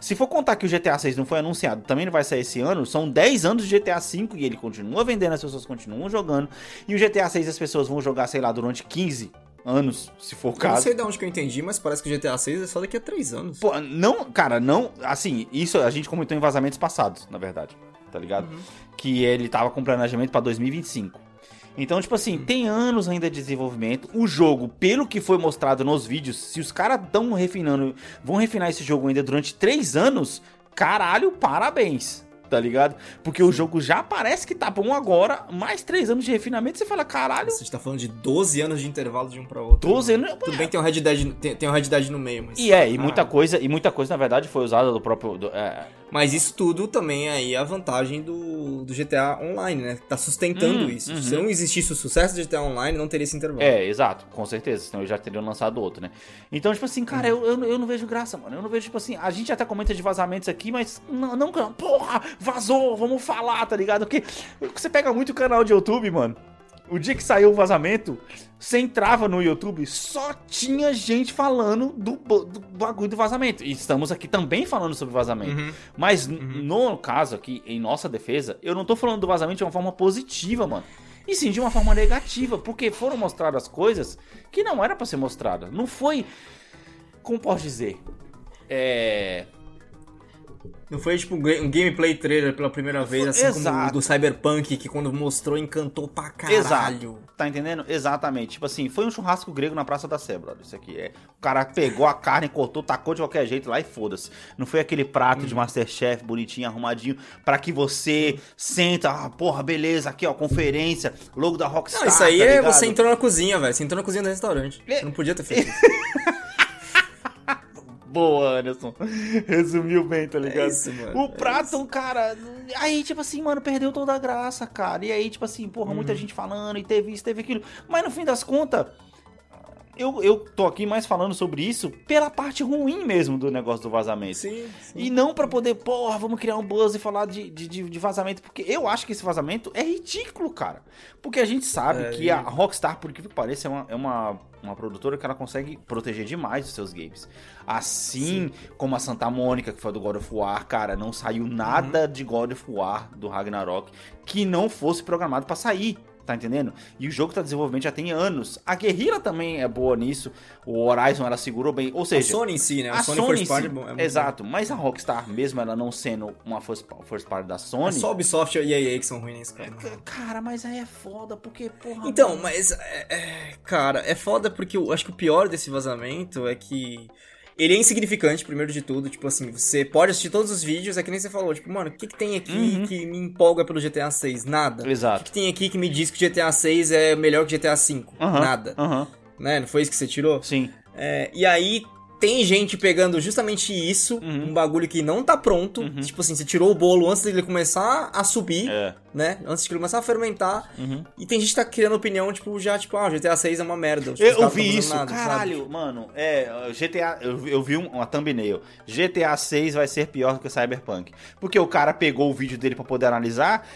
S5: Se for contar que o GTA 6 não foi anunciado, também não vai sair esse ano, são 10 anos de GTA 5 e ele continua vendendo, as pessoas continuam jogando. E o GTA 6 as pessoas vão jogar, sei lá, durante 15 anos, se for o
S6: Eu não
S5: caso.
S6: sei de onde que eu entendi, mas parece que o GTA 6 é só daqui a três anos.
S5: Pô, não, cara, não. Assim, isso a gente comentou em vazamentos passados, na verdade. Tá ligado? Que ele tava com planejamento pra 2025. Então, tipo assim, tem anos ainda de desenvolvimento. O jogo, pelo que foi mostrado nos vídeos, se os caras tão refinando, vão refinar esse jogo ainda durante três anos, caralho, parabéns. Tá ligado? Porque o jogo já parece que tá bom agora, mais três anos de refinamento, você fala, caralho,
S6: Você tá falando de 12 anos de intervalo de um pra outro.
S5: 12
S6: né?
S5: anos.
S6: Tudo bem que tem um Red Dead, tem, tem um Red Dead no meio, mas.
S5: E é, e muita
S6: Ah,
S5: coisa, e muita coisa, na verdade, foi usada do próprio. do- é,
S6: Mas isso tudo também é aí a vantagem do, do GTA Online, né? Tá sustentando
S5: Hum,
S6: isso.
S5: uhum.
S6: Se não existisse o sucesso do GTA Online, não teria esse intervalo.
S5: É, exato, com certeza, senão eles já teriam lançado outro, né? Então, tipo assim, cara, eu, eu, eu não vejo graça, mano. Eu não vejo, tipo assim, a gente até comenta de vazamentos aqui, mas não, não porra, vazou, vamos falar, tá ligado? Porque você pega muito canal de YouTube, mano. O dia que saiu o vazamento, você entrava no YouTube, só tinha gente falando do, do bagulho do vazamento. E estamos aqui também falando sobre vazamento.
S6: Uhum.
S5: Mas no caso aqui, em nossa defesa, eu não tô falando do vazamento de uma forma positiva, mano. E sim de uma forma negativa, porque foram mostradas coisas que não era pra ser mostrada. Não foi. Como posso dizer? É.
S6: Não foi tipo um ga- gameplay trailer pela primeira vez, assim como
S5: Exato.
S6: o do Cyberpunk, que quando mostrou encantou pra caralho.
S5: Exato. Tá entendendo? Exatamente. Tipo assim, foi um churrasco grego na Praça da Sé, brother. Isso aqui é. O cara pegou a carne, cortou, tacou de qualquer jeito lá e foda-se. Não foi aquele prato
S6: Hum.
S5: de Masterchef bonitinho, arrumadinho, pra que você senta, ah, porra, beleza, aqui ó, conferência, logo da Rockstar.
S6: Não, isso aí
S5: tá
S6: é você entrou na cozinha, velho. Você entrou na cozinha do restaurante.
S5: É.
S6: Você não podia ter feito isso.
S5: Boa, Anderson. Resumiu bem, tá ligado?
S6: É isso, mano,
S5: O
S6: é
S5: prato, cara. Aí, tipo assim, mano, perdeu toda a graça, cara. E aí, tipo assim, porra, muita
S6: Uhum.
S5: gente falando e teve isso, teve aquilo. Mas no fim das contas. Eu, eu tô aqui mais falando sobre isso pela parte ruim mesmo do negócio do vazamento.
S6: Sim, sim.
S5: E não pra poder, porra, vamos criar um buzz e falar de, de, de- vazamento. Porque eu acho que esse vazamento é ridículo, cara. Porque a gente sabe
S6: É,
S5: que
S6: e-
S5: a Rockstar, por incrível que pareça, é uma, é uma, uma produtora que ela consegue proteger demais os seus games. Assim como a Santa Mônica, que foi do God of War, cara, não saiu nada
S6: Uhum.
S5: de God of War do Ragnarok que não fosse programado pra sair. Tá entendendo? E o jogo tá em desenvolvimento já tem anos. A Guerrilla também é boa nisso. O Horizon ela segurou bem. Ou
S6: A
S5: seja,
S6: Sony em si, né?
S5: a
S6: A Sony,
S5: Sony,
S6: First Party
S5: si,
S6: é bom- é muito
S5: exato, mas a Rockstar, mesmo ela não sendo uma first, first party da
S6: bom.
S5: Sony,
S6: É só Ubisoft e EA que são ruins nesse cara.
S5: cara, mas aí é foda, porque, porra.
S6: Então, mas, é, é, cara, é foda porque eu acho que o pior desse vazamento é que ele é insignificante, primeiro de tudo. Tipo assim, você pode assistir todos os vídeos, é que nem você falou. Tipo, mano, o que, que tem aqui
S5: Uhum.
S6: que me empolga pelo GTA 6? Nada. O
S5: Exato.
S6: que, que tem aqui que me diz que o GTA 6 é melhor que o GTA 5?
S5: Aham,
S6: Nada.
S5: Aham,
S6: Né? Não foi isso que você tirou?
S5: sim.
S6: É, e aí tem gente pegando justamente isso,
S5: Uhum.
S6: um bagulho que não tá pronto. Tipo assim, você tirou o bolo antes dele começar a subir,
S5: É.
S6: né? Antes de ele começar a fermentar.
S5: Uhum.
S6: E tem gente que tá criando opinião, tipo, já, tipo, ah, GTA 6 é uma merda. os
S5: Eu, vi isso,
S6: nada, sabe?
S5: caralho, mano. É, GTA. Eu, eu vi um- uma thumbnail. GTA 6 vai ser pior do que o Cyberpunk. Porque o cara pegou o vídeo dele pra poder analisar.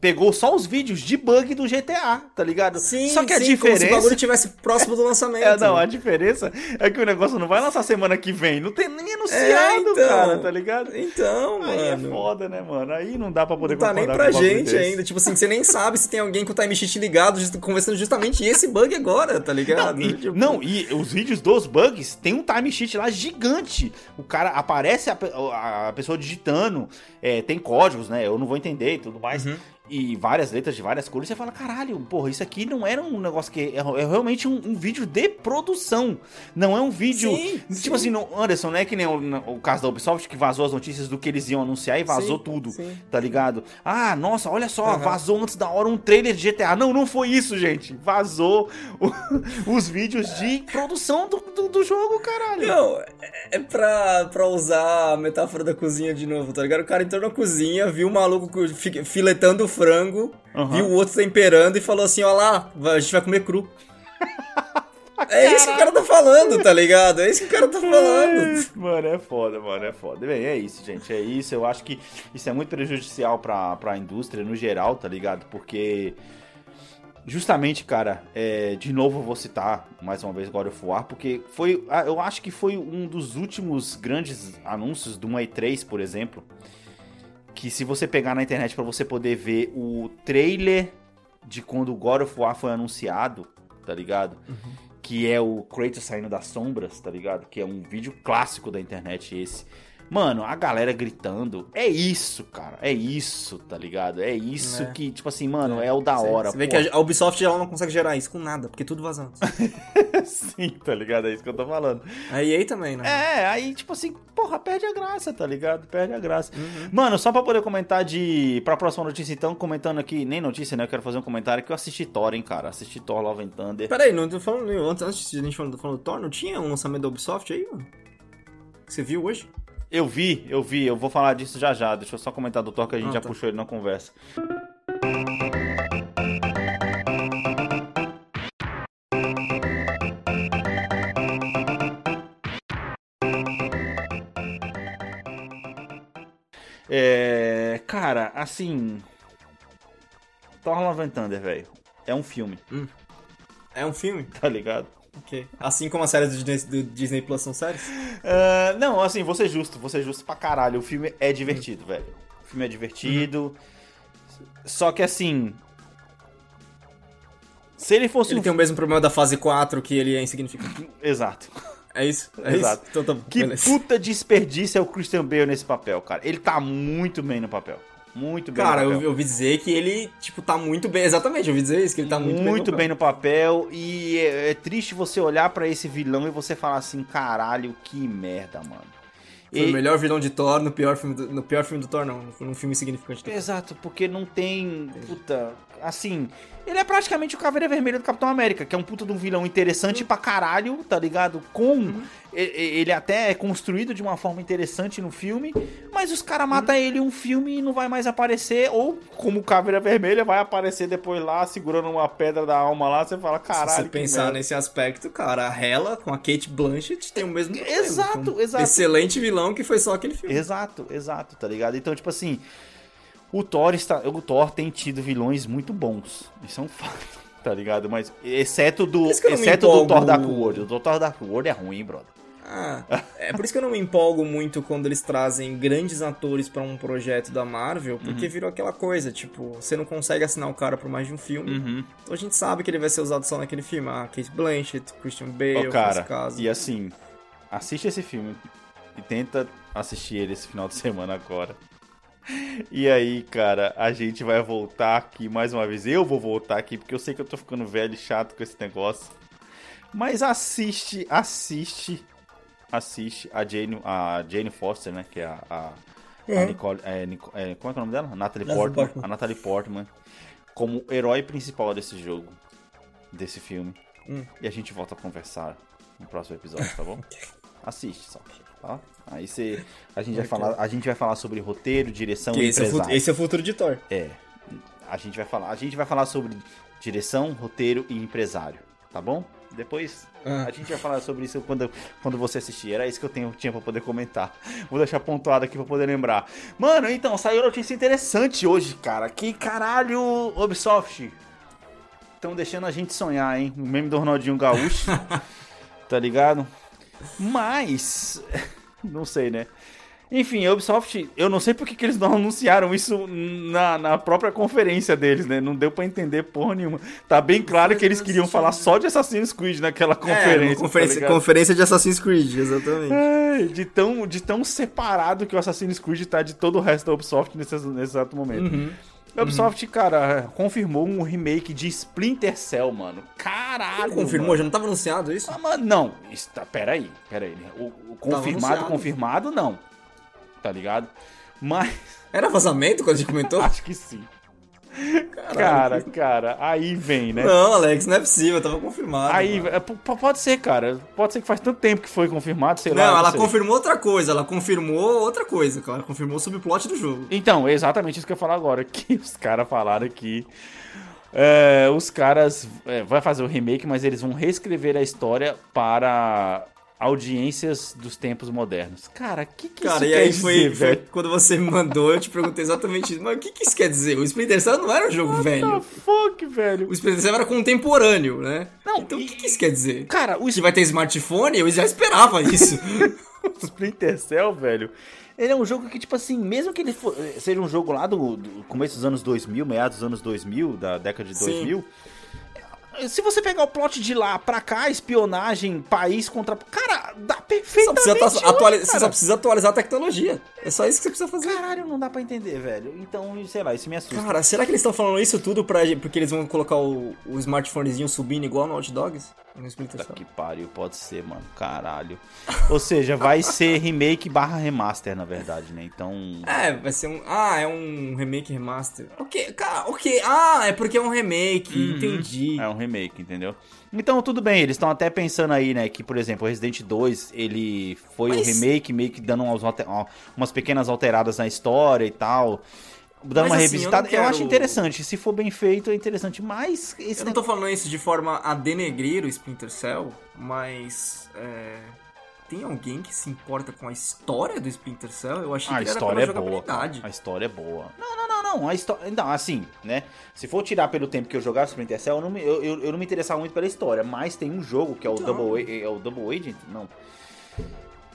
S5: Pegou só os vídeos de bug do GTA, tá ligado?
S6: Sim,
S5: só que a
S6: sim, como se o
S5: diferença.
S6: bagulho tivesse próximo do lançamento.
S5: É, não, a diferença é que o negócio não vai lançar semana que vem. Não tem nem anunciado,
S6: É, então.
S5: cara, tá ligado?
S6: Então,
S5: Aí é
S6: mano.
S5: foda, né, mano? Aí não dá pra poder
S6: Não tá nem pra gente ainda. Tipo assim, você nem sabe se tem alguém com o time sheet ligado, conversando justamente esse bug agora, tá ligado?
S5: Não e,
S6: Tipo,
S5: não, e os vídeos dos bugs tem um time sheet lá gigante. O cara aparece a, pe- a pessoa digitando, é, tem códigos, né? Eu não vou entender e tudo mais.
S6: Uhum. Mm-hmm.
S5: E várias letras de várias cores. Você fala, caralho, porra, isso aqui não era um negócio que. É, é realmente um, um vídeo de produção. Não é um vídeo.
S6: Sim,
S5: tipo
S6: sim.
S5: assim, não, Anderson, não é que nem o, o caso da Ubisoft que vazou as notícias do que eles iam anunciar e vazou
S6: Sim,
S5: tudo. Tá ligado? Ah, nossa, olha só,
S6: Aham.
S5: vazou antes da hora um trailer de GTA. Não, não foi isso, gente. Vazou o- os vídeos de produção do, do, do jogo, caralho.
S6: Não, é- é pra, pra usar a metáfora da cozinha de novo, tá ligado? O cara entrou na cozinha, viu o maluco co- fi- filetando o frango,
S5: Aham.
S6: viu o outro temperando e falou assim: ó lá, a gente vai comer cru. É isso que o cara tá falando, tá ligado? É isso que o cara tá falando.
S5: Mano, é foda, mano, é foda. Bem, é isso, gente, é isso. Eu acho que isso é muito prejudicial pra, pra indústria no geral, tá ligado? Porque, justamente, cara, é, de novo eu vou citar mais uma vez God of War, porque foi, ah, eu acho que foi um dos últimos grandes anúncios do E3, por exemplo, que se você pegar na internet pra você poder ver o trailer de quando o God of War foi anunciado, tá ligado? Que é o Kratos saindo das sombras, tá ligado? Que é um vídeo clássico da internet esse. Mano, a galera gritando, é isso, cara, é isso, tá ligado? É isso
S6: É.
S5: que, tipo assim, mano, é, o da hora.
S6: Você vê que a Ubisoft ela não consegue gerar isso com nada, porque tudo vaza antes.
S5: Sim, tá ligado? É isso que eu tô falando.
S6: A EA também, né?
S5: É, aí, tipo assim, porra, perde a graça, tá ligado? Perde a graça. Mano, só pra poder comentar de. Pra próxima notícia, então, comentando aqui, nem notícia, né? Eu quero fazer um comentário que eu assisti Thor, hein, cara. Assisti Thor Love and Thunder.
S6: Peraí, não tô falando. Antes, antes de a gente falando, falando do Thor, não tinha um lançamento da Ubisoft aí, mano? Que você viu hoje?
S5: Eu vi, eu vi, eu vou falar disso já já. Deixa eu só comentar do Thor que a gente
S6: Ah,
S5: já
S6: tá.
S5: puxou ele na conversa. É. Cara, assim. Thor Love and Thunder, velho. É um filme,
S6: É um filme?
S5: tá ligado?
S6: Ok. Assim como as séries do Disney, do Disney Plus são séries?
S5: Ah, não, assim, vou ser justo, vou ser justo pra caralho. O filme é divertido, velho. O filme é divertido. Só que assim. Se ele fosse
S6: Ele
S5: um
S6: tem o mesmo problema da fase 4, que ele é insignificante.
S5: Exato.
S6: É isso? É
S5: Exato.
S6: isso? Então tá bom.
S5: Que
S6: beleza.
S5: puta desperdício é o Christian Bale nesse papel, cara. Ele tá muito bem no papel. Muito bem
S6: Cara,
S5: no
S6: eu,
S5: papel.
S6: eu ouvi dizer que ele, tipo, tá muito bem. Exatamente, eu ouvi dizer isso, que ele tá muito,
S5: muito,
S6: bem.
S5: bem no papel. E é, é triste você olhar pra esse vilão e você falar assim, caralho, que merda, mano.
S6: Foi
S5: E-
S6: o melhor vilão de Thor no pior filme do, no pior filme do Thor, não. Num filme insignificante.
S5: Exato, porque não tem. Puta. Assim. Ele é praticamente o Caveira Vermelha do Capitão América, que é um puta de um vilão interessante pra caralho, tá ligado? Com.
S6: Uhum.
S5: Ele até é construído de uma forma interessante no filme, mas os caras matam ele em um filme e não vai mais aparecer, ou como Caveira Vermelha, vai aparecer depois lá, segurando uma pedra da alma lá, você fala, caralho.
S6: Se você pensar
S5: merda."
S6: nesse aspecto, cara, a Hela com a Kate Blanchett tem o mesmo problema.
S5: Exato,
S6: Um
S5: exato.
S6: Excelente vilão que foi só aquele filme.
S5: Exato, exato, tá ligado? Então, tipo assim, o Thor, está, o Thor tem tido vilões muito bons. Isso é um fato, tá ligado? Mas, exceto do, exceto do. Thor Dark World. O Thor Dark World é ruim, brother.
S6: Ah, é por isso que eu não me empolgo muito quando eles trazem grandes atores pra um projeto da Marvel, porque
S5: Uhum.
S6: virou aquela coisa, tipo, você não consegue assinar o cara por mais de um filme.
S5: Uhum.
S6: Então a gente sabe que ele vai ser usado só naquele filme. Ah, Kate Blanchett, Christian Bale, nesse
S5: cara,
S6: caso.
S5: e assim, assiste esse filme e tenta assistir ele esse final de semana agora. E aí, cara, a gente vai voltar aqui mais uma vez. Eu vou voltar aqui porque eu sei que eu tô ficando velho e chato com esse negócio. Mas assiste, assiste, assiste a Jane, a Jane Foster, né? Que é a, a, a Nicole, é, Nico- é, como é que é o nome dela? Natalie, Portman,
S6: Portman.
S5: A Natalie Portman como herói principal desse jogo, desse filme.
S6: Hum.
S5: E a gente volta a conversar no próximo episódio, tá bom? Assiste só, tá? Aí você, a gente vai falar, a gente vai falar sobre roteiro, direção
S6: Que
S5: e
S6: esse, é o
S5: empresário.
S6: futuro, esse é o futuro de Thor.
S5: É. A gente vai falar, a gente vai falar sobre direção, roteiro e empresário, tá bom? Depois
S6: Ah.
S5: a gente vai falar sobre isso quando, quando você assistir. Era isso que eu tenho, tinha pra poder comentar. Vou deixar pontuado aqui pra poder lembrar. Mano, então, saiu notícia interessante hoje, cara. Que caralho, Ubisoft. Estão deixando a gente sonhar, hein? O meme do Ronaldinho Gaúcho. tá ligado? Mas. Não sei, né? Enfim, a Ubisoft, eu não sei porque que eles não anunciaram isso na, na própria conferência deles, né? Não deu pra entender porra nenhuma. Tá bem claro que eles queriam falar só de Assassin's Creed naquela
S6: É,
S5: conferência. tá
S6: conferência, conferência de Assassin's Creed, exatamente.
S5: É, de, tão, de tão separado que o Assassin's Creed tá de todo o resto da Ubisoft nesse, nesse exato momento.
S6: Uhum.
S5: A Ubisoft, cara, confirmou um remake de Splinter Cell, mano. Caralho!
S6: Confirmou?
S5: mano.
S6: Já não tava anunciado isso?
S5: Ah, mas não, isso tá, peraí, peraí. O, o confirmado, confirmado, não. Tá ligado? Mas
S6: Era vazamento quando a gente comentou?
S5: acho que sim. Cara, cara, aí vem, né?
S6: Não, Alex, não é possível, tava confirmado.
S5: Aí, é, pode ser, cara. Pode ser que faz tanto tempo que foi confirmado, sei
S6: Não,
S5: lá.
S6: ela
S5: sei.
S6: confirmou outra coisa, ela confirmou outra coisa, cara. Ela confirmou o subplot do jogo.
S5: Então, é exatamente isso que eu ia falar agora. Que os caras falaram que. é, os caras. É, vai fazer o remake, mas eles vão reescrever a história para audiências dos tempos modernos. Cara, o que, que
S6: Cara,
S5: isso
S6: e
S5: quer
S6: aí
S5: dizer,
S6: foi, foi quando você me mandou, eu te perguntei exatamente isso. Mas o que, que isso quer dizer? O Splinter Cell não era um jogo
S5: What
S6: velho.
S5: the fuck, velho?
S6: O Splinter Cell era contemporâneo, né?
S5: Não,
S6: então
S5: e-
S6: o que, que isso quer dizer?
S5: Cara, o
S6: Que vai ter smartphone? Eu já esperava isso.
S5: Splinter Cell, velho. Ele é um jogo que, tipo assim, mesmo que ele for- seja um jogo lá do, do começo dos anos 2000, meados dos anos 2000, da década de
S6: Sim.
S5: 2000. Se você pegar o plot de lá pra cá, espionagem, país contra. Cara, dá
S6: Só
S5: perfeitamente.
S6: precisa atuali-
S5: hoje,
S6: Você só precisa atualizar a tecnologia. É só isso que você precisa fazer.
S5: Caralho, não dá pra entender, velho. Então, sei lá, isso me assusta.
S6: Cara, será que eles estão falando isso tudo pra, porque eles vão colocar o, o smartphonezinho subindo igual no Hot Dogs? Cell?
S5: Que pariu, pode ser, mano. Caralho. Ou seja, vai ser remake barra remaster, na verdade, né? Então.
S6: É, vai ser um. Ah, é um remake remaster. Ok, cara, ok. Ah, é porque é um remake, entendi.
S5: É um remake, entendeu? Então, tudo bem, eles estão até pensando aí, né, que, por exemplo, Resident 2, ele foi um
S6: Mas-
S5: remake, meio que dando umas, umas pequenas alteradas na história e tal,
S6: Mas
S5: uma
S6: assim,
S5: revisitada.
S6: eu
S5: Eu,
S6: não
S5: acho
S6: quero-
S5: interessante, se for bem feito, é interessante, mas esse
S6: Eu não tô falando isso de forma a denegrir o Splinter Cell, mas. É, tem alguém que se importa com a história do Splinter Cell? Eu achei
S5: A
S6: que era
S5: história é
S6: pela
S5: boa. A história é boa. Não, não, não, não. A história. Não, assim, né? Se for tirar pelo tempo que eu jogava Splinter Cell, eu não me, eu, eu, eu não me interessava muito pela história. Mas tem um jogo que é o
S6: Então.
S5: Double, A- é o Double Agent? Não.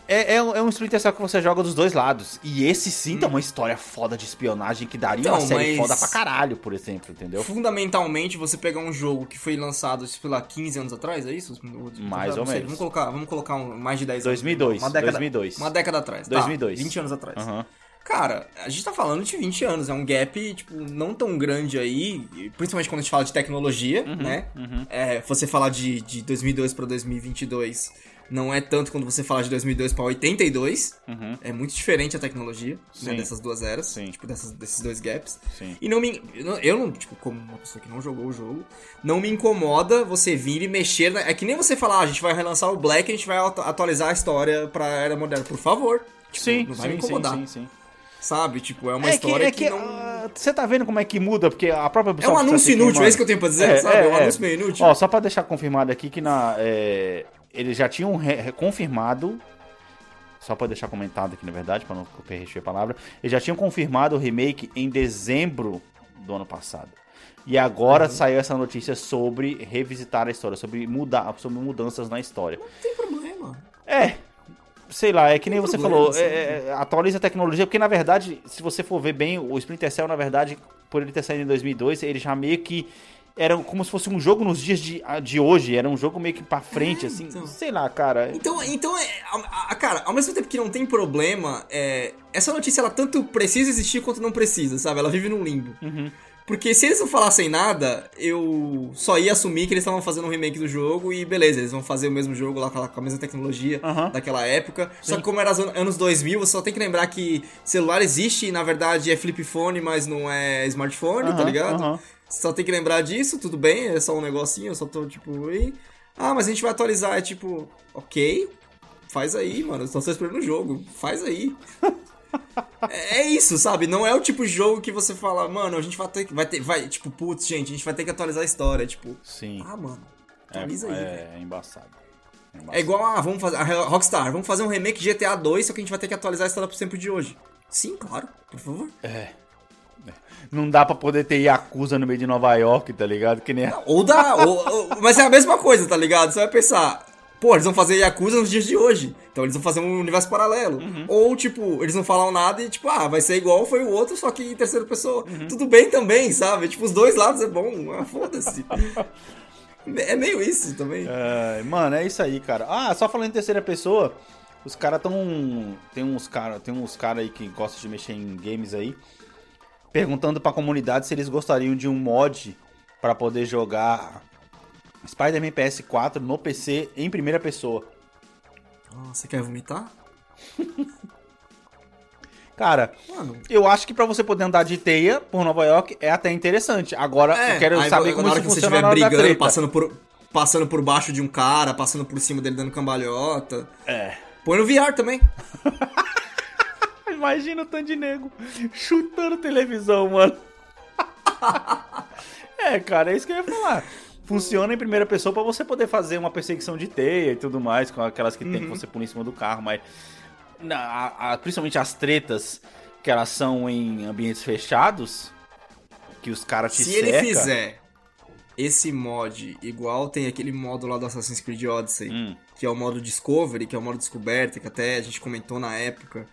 S5: É, é, um- é um Splinter Cell que você joga dos dois lados. E esse sim tem uma história foda de espionagem que daria uma
S6: Então,
S5: série
S6: mas-
S5: foda pra caralho, por exemplo, entendeu?
S6: Fundamentalmente, você pegar um jogo que foi lançado, sei lá, 15 anos atrás, é isso?
S5: Mais
S6: Não
S5: ou
S6: sei,
S5: menos.
S6: Vamos colocar, vamos colocar um- mais de 10 anos.
S5: 2002,
S6: Uma década,
S5: 2002.
S6: Uma década atrás. tá,
S5: 2002.
S6: 20 anos atrás.
S5: Aham.
S6: Cara, a gente tá falando de 20 anos, é um gap, tipo, não tão grande aí, principalmente quando a gente fala de tecnologia,
S5: Uhum,
S6: né? É, você falar de, de 2002 pra 2022 não é tanto quando você fala de 2002 pra 82,
S5: Uhum.
S6: é muito diferente a tecnologia, né,
S5: Sim.
S6: dessas duas eras,
S5: Sim.
S6: tipo, dessas, desses dois gaps.
S5: Sim.
S6: E não me. Eu não- tipo, como uma pessoa que não jogou o jogo, não me incomoda você vir e mexer. Na, é que nem você falar, ah, a gente vai relançar o Black e a gente vai atu- atualizar a história pra era moderna. Por favor. Tipo,
S5: Sim,
S6: não vai me
S5: sim, sim,
S6: incomodar.
S5: sim, sim.
S6: Sabe? Tipo, é uma
S5: é
S6: história
S5: que,
S6: que,
S5: é que,
S6: não.
S5: ah, você tá vendo como é que muda, porque a própria
S6: É um
S5: tá
S6: anúncio inútil, é isso que eu tenho pra dizer, sabe? É, um anúncio meio inútil.
S5: Ó, só pra deixar confirmado aqui que na, é, eles já tinham confirmado, só pra deixar comentado aqui na verdade, pra não perder a palavra, eles já tinham confirmado o remake em dezembro do ano passado. E agora saiu essa notícia sobre revisitar a história, sobre mudar, sobre mudanças na história.
S6: Não tem problema.
S5: É. Sei lá, é que nem você
S6: problema,
S5: falou, é, é, atualiza a tecnologia, porque na verdade, se você for ver bem, o Splinter Cell, na verdade, por ele ter saído em 2002, ele já meio que era como se fosse um jogo nos dias de, de hoje, era um jogo meio que pra frente,
S6: É,
S5: assim,
S6: então.
S5: sei lá, cara.
S6: Então, então é, a- a- cara, ao mesmo tempo que não tem problema, é, essa notícia ela tanto precisa existir quanto não precisa, sabe? Ela vive num limbo.
S5: Uhum.
S6: Porque se eles não falassem nada, eu só ia assumir que eles estavam fazendo um remake do jogo e beleza, eles vão fazer o mesmo jogo lá com a, mesma tecnologia
S5: Aham.
S6: daquela época. Só que como era os an- anos 2000, você só tem que lembrar que celular existe e na verdade é flip phone, mas não é smartphone, tá
S5: Aham,
S6: ligado?
S5: aham.
S6: Só tem que lembrar disso, tudo bem, é só um negocinho, eu só tô tipo, e... Ah, mas a gente vai atualizar, é tipo, ok, faz aí, mano, só tô esperando o jogo, faz aí. é é isso, sabe? Não é o tipo de jogo que você fala, mano, a gente vai ter que, vai ter, vai, tipo, putz, gente, a gente vai ter que atualizar a história, tipo,
S5: Sim.
S6: ah, mano, Atualiza aí, velho.
S5: é, é embaçado. É embaçado.
S6: É igual a, vamos fazer, a Rockstar, vamos fazer um remake de GTA 2, só que a gente vai ter que atualizar a história pro tempo de hoje. Sim, claro, por favor.
S5: Não dá pra poder ter Yakuza no meio de Nova York, tá ligado? Que nem.
S6: Ou dá, ou- ou- mas é a mesma coisa, tá ligado? Você vai pensar, pô, eles vão fazer Yakuza nos dias de hoje, então eles vão fazer um universo paralelo. Ou, tipo, eles não falam nada e, tipo, ah, vai ser igual foi o outro, só que em terceira pessoa. Tudo bem também, sabe? Tipo, os dois lados é bom, ah, foda-se. É meio isso também.
S5: É, mano, é isso aí, cara. Ah, só falando em terceira pessoa, os caras tão. Tem uns caras tem uns cara aí que gostam de mexer em games aí, perguntando pra comunidade se eles gostariam de um mod pra poder jogar Spider-Man PS4 no PC em primeira pessoa.
S6: Ah, você quer vomitar?
S5: Cara,
S6: Mano,
S5: eu acho que pra você poder andar de teia por Nova York é até interessante. Agora, eu quero
S6: aí,
S5: saber como isso
S6: que você
S5: funciona
S6: estiver
S5: na hora da
S6: brigando,
S5: treta.
S6: passando por, passando por baixo de um cara, passando por cima dele dando cambalhota.
S5: É.
S6: Põe no VR também.
S5: Imagina o tanto de nego chutando televisão, mano. é, cara, é isso que eu ia falar. Funciona em primeira pessoa pra você poder fazer uma perseguição de teia e tudo mais, com aquelas que tem que você pôr em cima do carro, mas. a- a- principalmente as tretas que elas são em ambientes fechados, que os caras te
S6: Se ele
S5: cercam.
S6: fizer esse mod igual tem aquele modo lá do Assassin's Creed Odyssey,
S5: Hum.
S6: que é o modo Discovery, que é o modo descoberta, que até a gente comentou na época,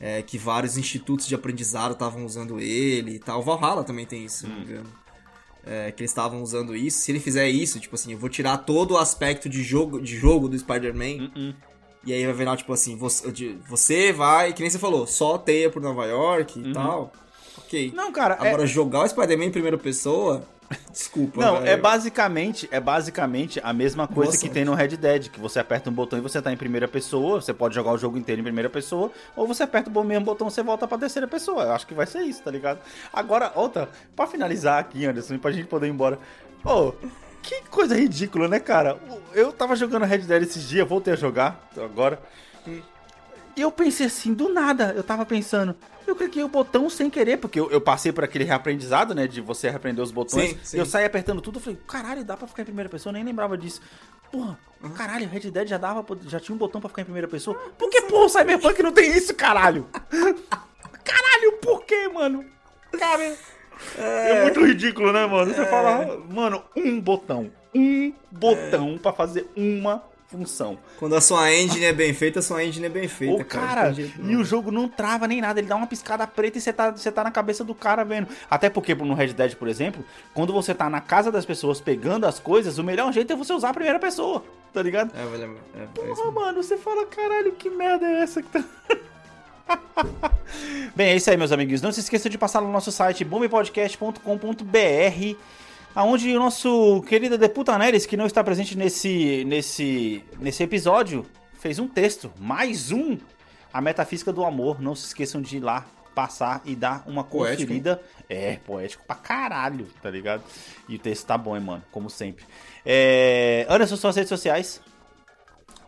S6: é, que vários institutos de aprendizado estavam usando ele e tal. O Valhalla também tem isso, se não me
S5: Hum.
S6: engano. É, que eles estavam usando isso. Se ele fizer isso, tipo assim, eu vou tirar todo o aspecto de jogo, de jogo do Spider-Man.
S5: Hum,
S6: E aí vai virar, tipo assim, você, você vai, que nem você falou, só teia por Nova York e tal. Ok.
S5: Uhum. Não, cara, é-
S6: Agora, jogar o Spider-Man em primeira pessoa, desculpa.
S5: Não, é basicamente, é basicamente a mesma coisa que tem no Red Dead, que você aperta um botão e você tá em primeira pessoa, você pode jogar o jogo inteiro em primeira pessoa, ou você aperta o mesmo botão e você volta pra terceira pessoa. Eu acho que vai ser isso, tá ligado? Agora, outra, pra finalizar aqui, Anderson, pra gente poder ir embora. Pô, que coisa ridícula, né, cara? Eu tava jogando Red Dead esses dias, voltei a jogar agora. E eu pensei assim, do nada, eu tava pensando, eu cliquei o botão sem querer, porque eu, eu passei por aquele reaprendizado, né, de você reaprender os botões.
S6: Sim, sim.
S5: E eu saí apertando tudo, eu falei, caralho, dá pra ficar em primeira pessoa? Eu nem lembrava disso. Porra, caralho, Red Dead já dava, já tinha um botão pra ficar em primeira pessoa? Por que, porra, o Cyberpunk não tem isso, caralho? caralho, por que, mano? Cara, é... muito ridículo, né, mano? Você fala, mano, um botão, um botão pra fazer uma função.
S6: Quando a sua engine é bem feita, a sua engine é bem feita.
S5: Ô, cara,
S6: jeito
S5: e o jogo não trava nem nada, ele dá uma piscada preta e você tá, você tá na cabeça do cara vendo. Até porque no Red Dead, por exemplo, quando você tá na casa das pessoas pegando as coisas, o melhor jeito é você usar a primeira pessoa, tá ligado?
S6: É, velho, é, é
S5: Porra,
S6: isso.
S5: mano, você fala, caralho, que merda é essa que tá. Bem, é isso aí, meus amiguinhos. Não se esqueça de passar no nosso site bombepodcast.com.br, aonde o nosso querido Deputa Neres, que não está presente nesse, nesse, nesse episódio, fez um texto, mais um, a metafísica do amor. Não se esqueçam de ir lá passar e dar uma
S6: Poético,
S5: conferida. É, poético pra caralho, tá ligado? E o texto tá bom, hein, mano, como sempre. É... Anderson, suas redes sociais.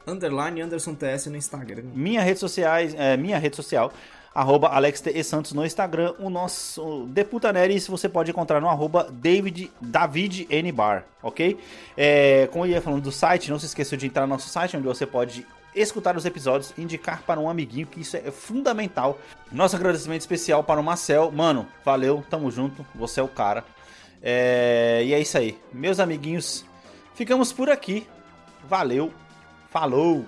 S6: Underline Anderson TS no Instagram.
S5: Minha rede sociais, é, minha rede social, arroba Alex. E Santos no Instagram. O nosso Deputa Neres você pode encontrar no arroba David, David N. Bar, ok? É, como eu ia falando do site, não se esqueça de entrar no nosso site, onde você pode escutar os episódios, indicar para um amiguinho, que isso é fundamental. Nosso agradecimento especial para o Marcel. Mano, valeu, tamo junto, você é o cara. É, e é isso aí. Meus amiguinhos, ficamos por aqui. Valeu, falou!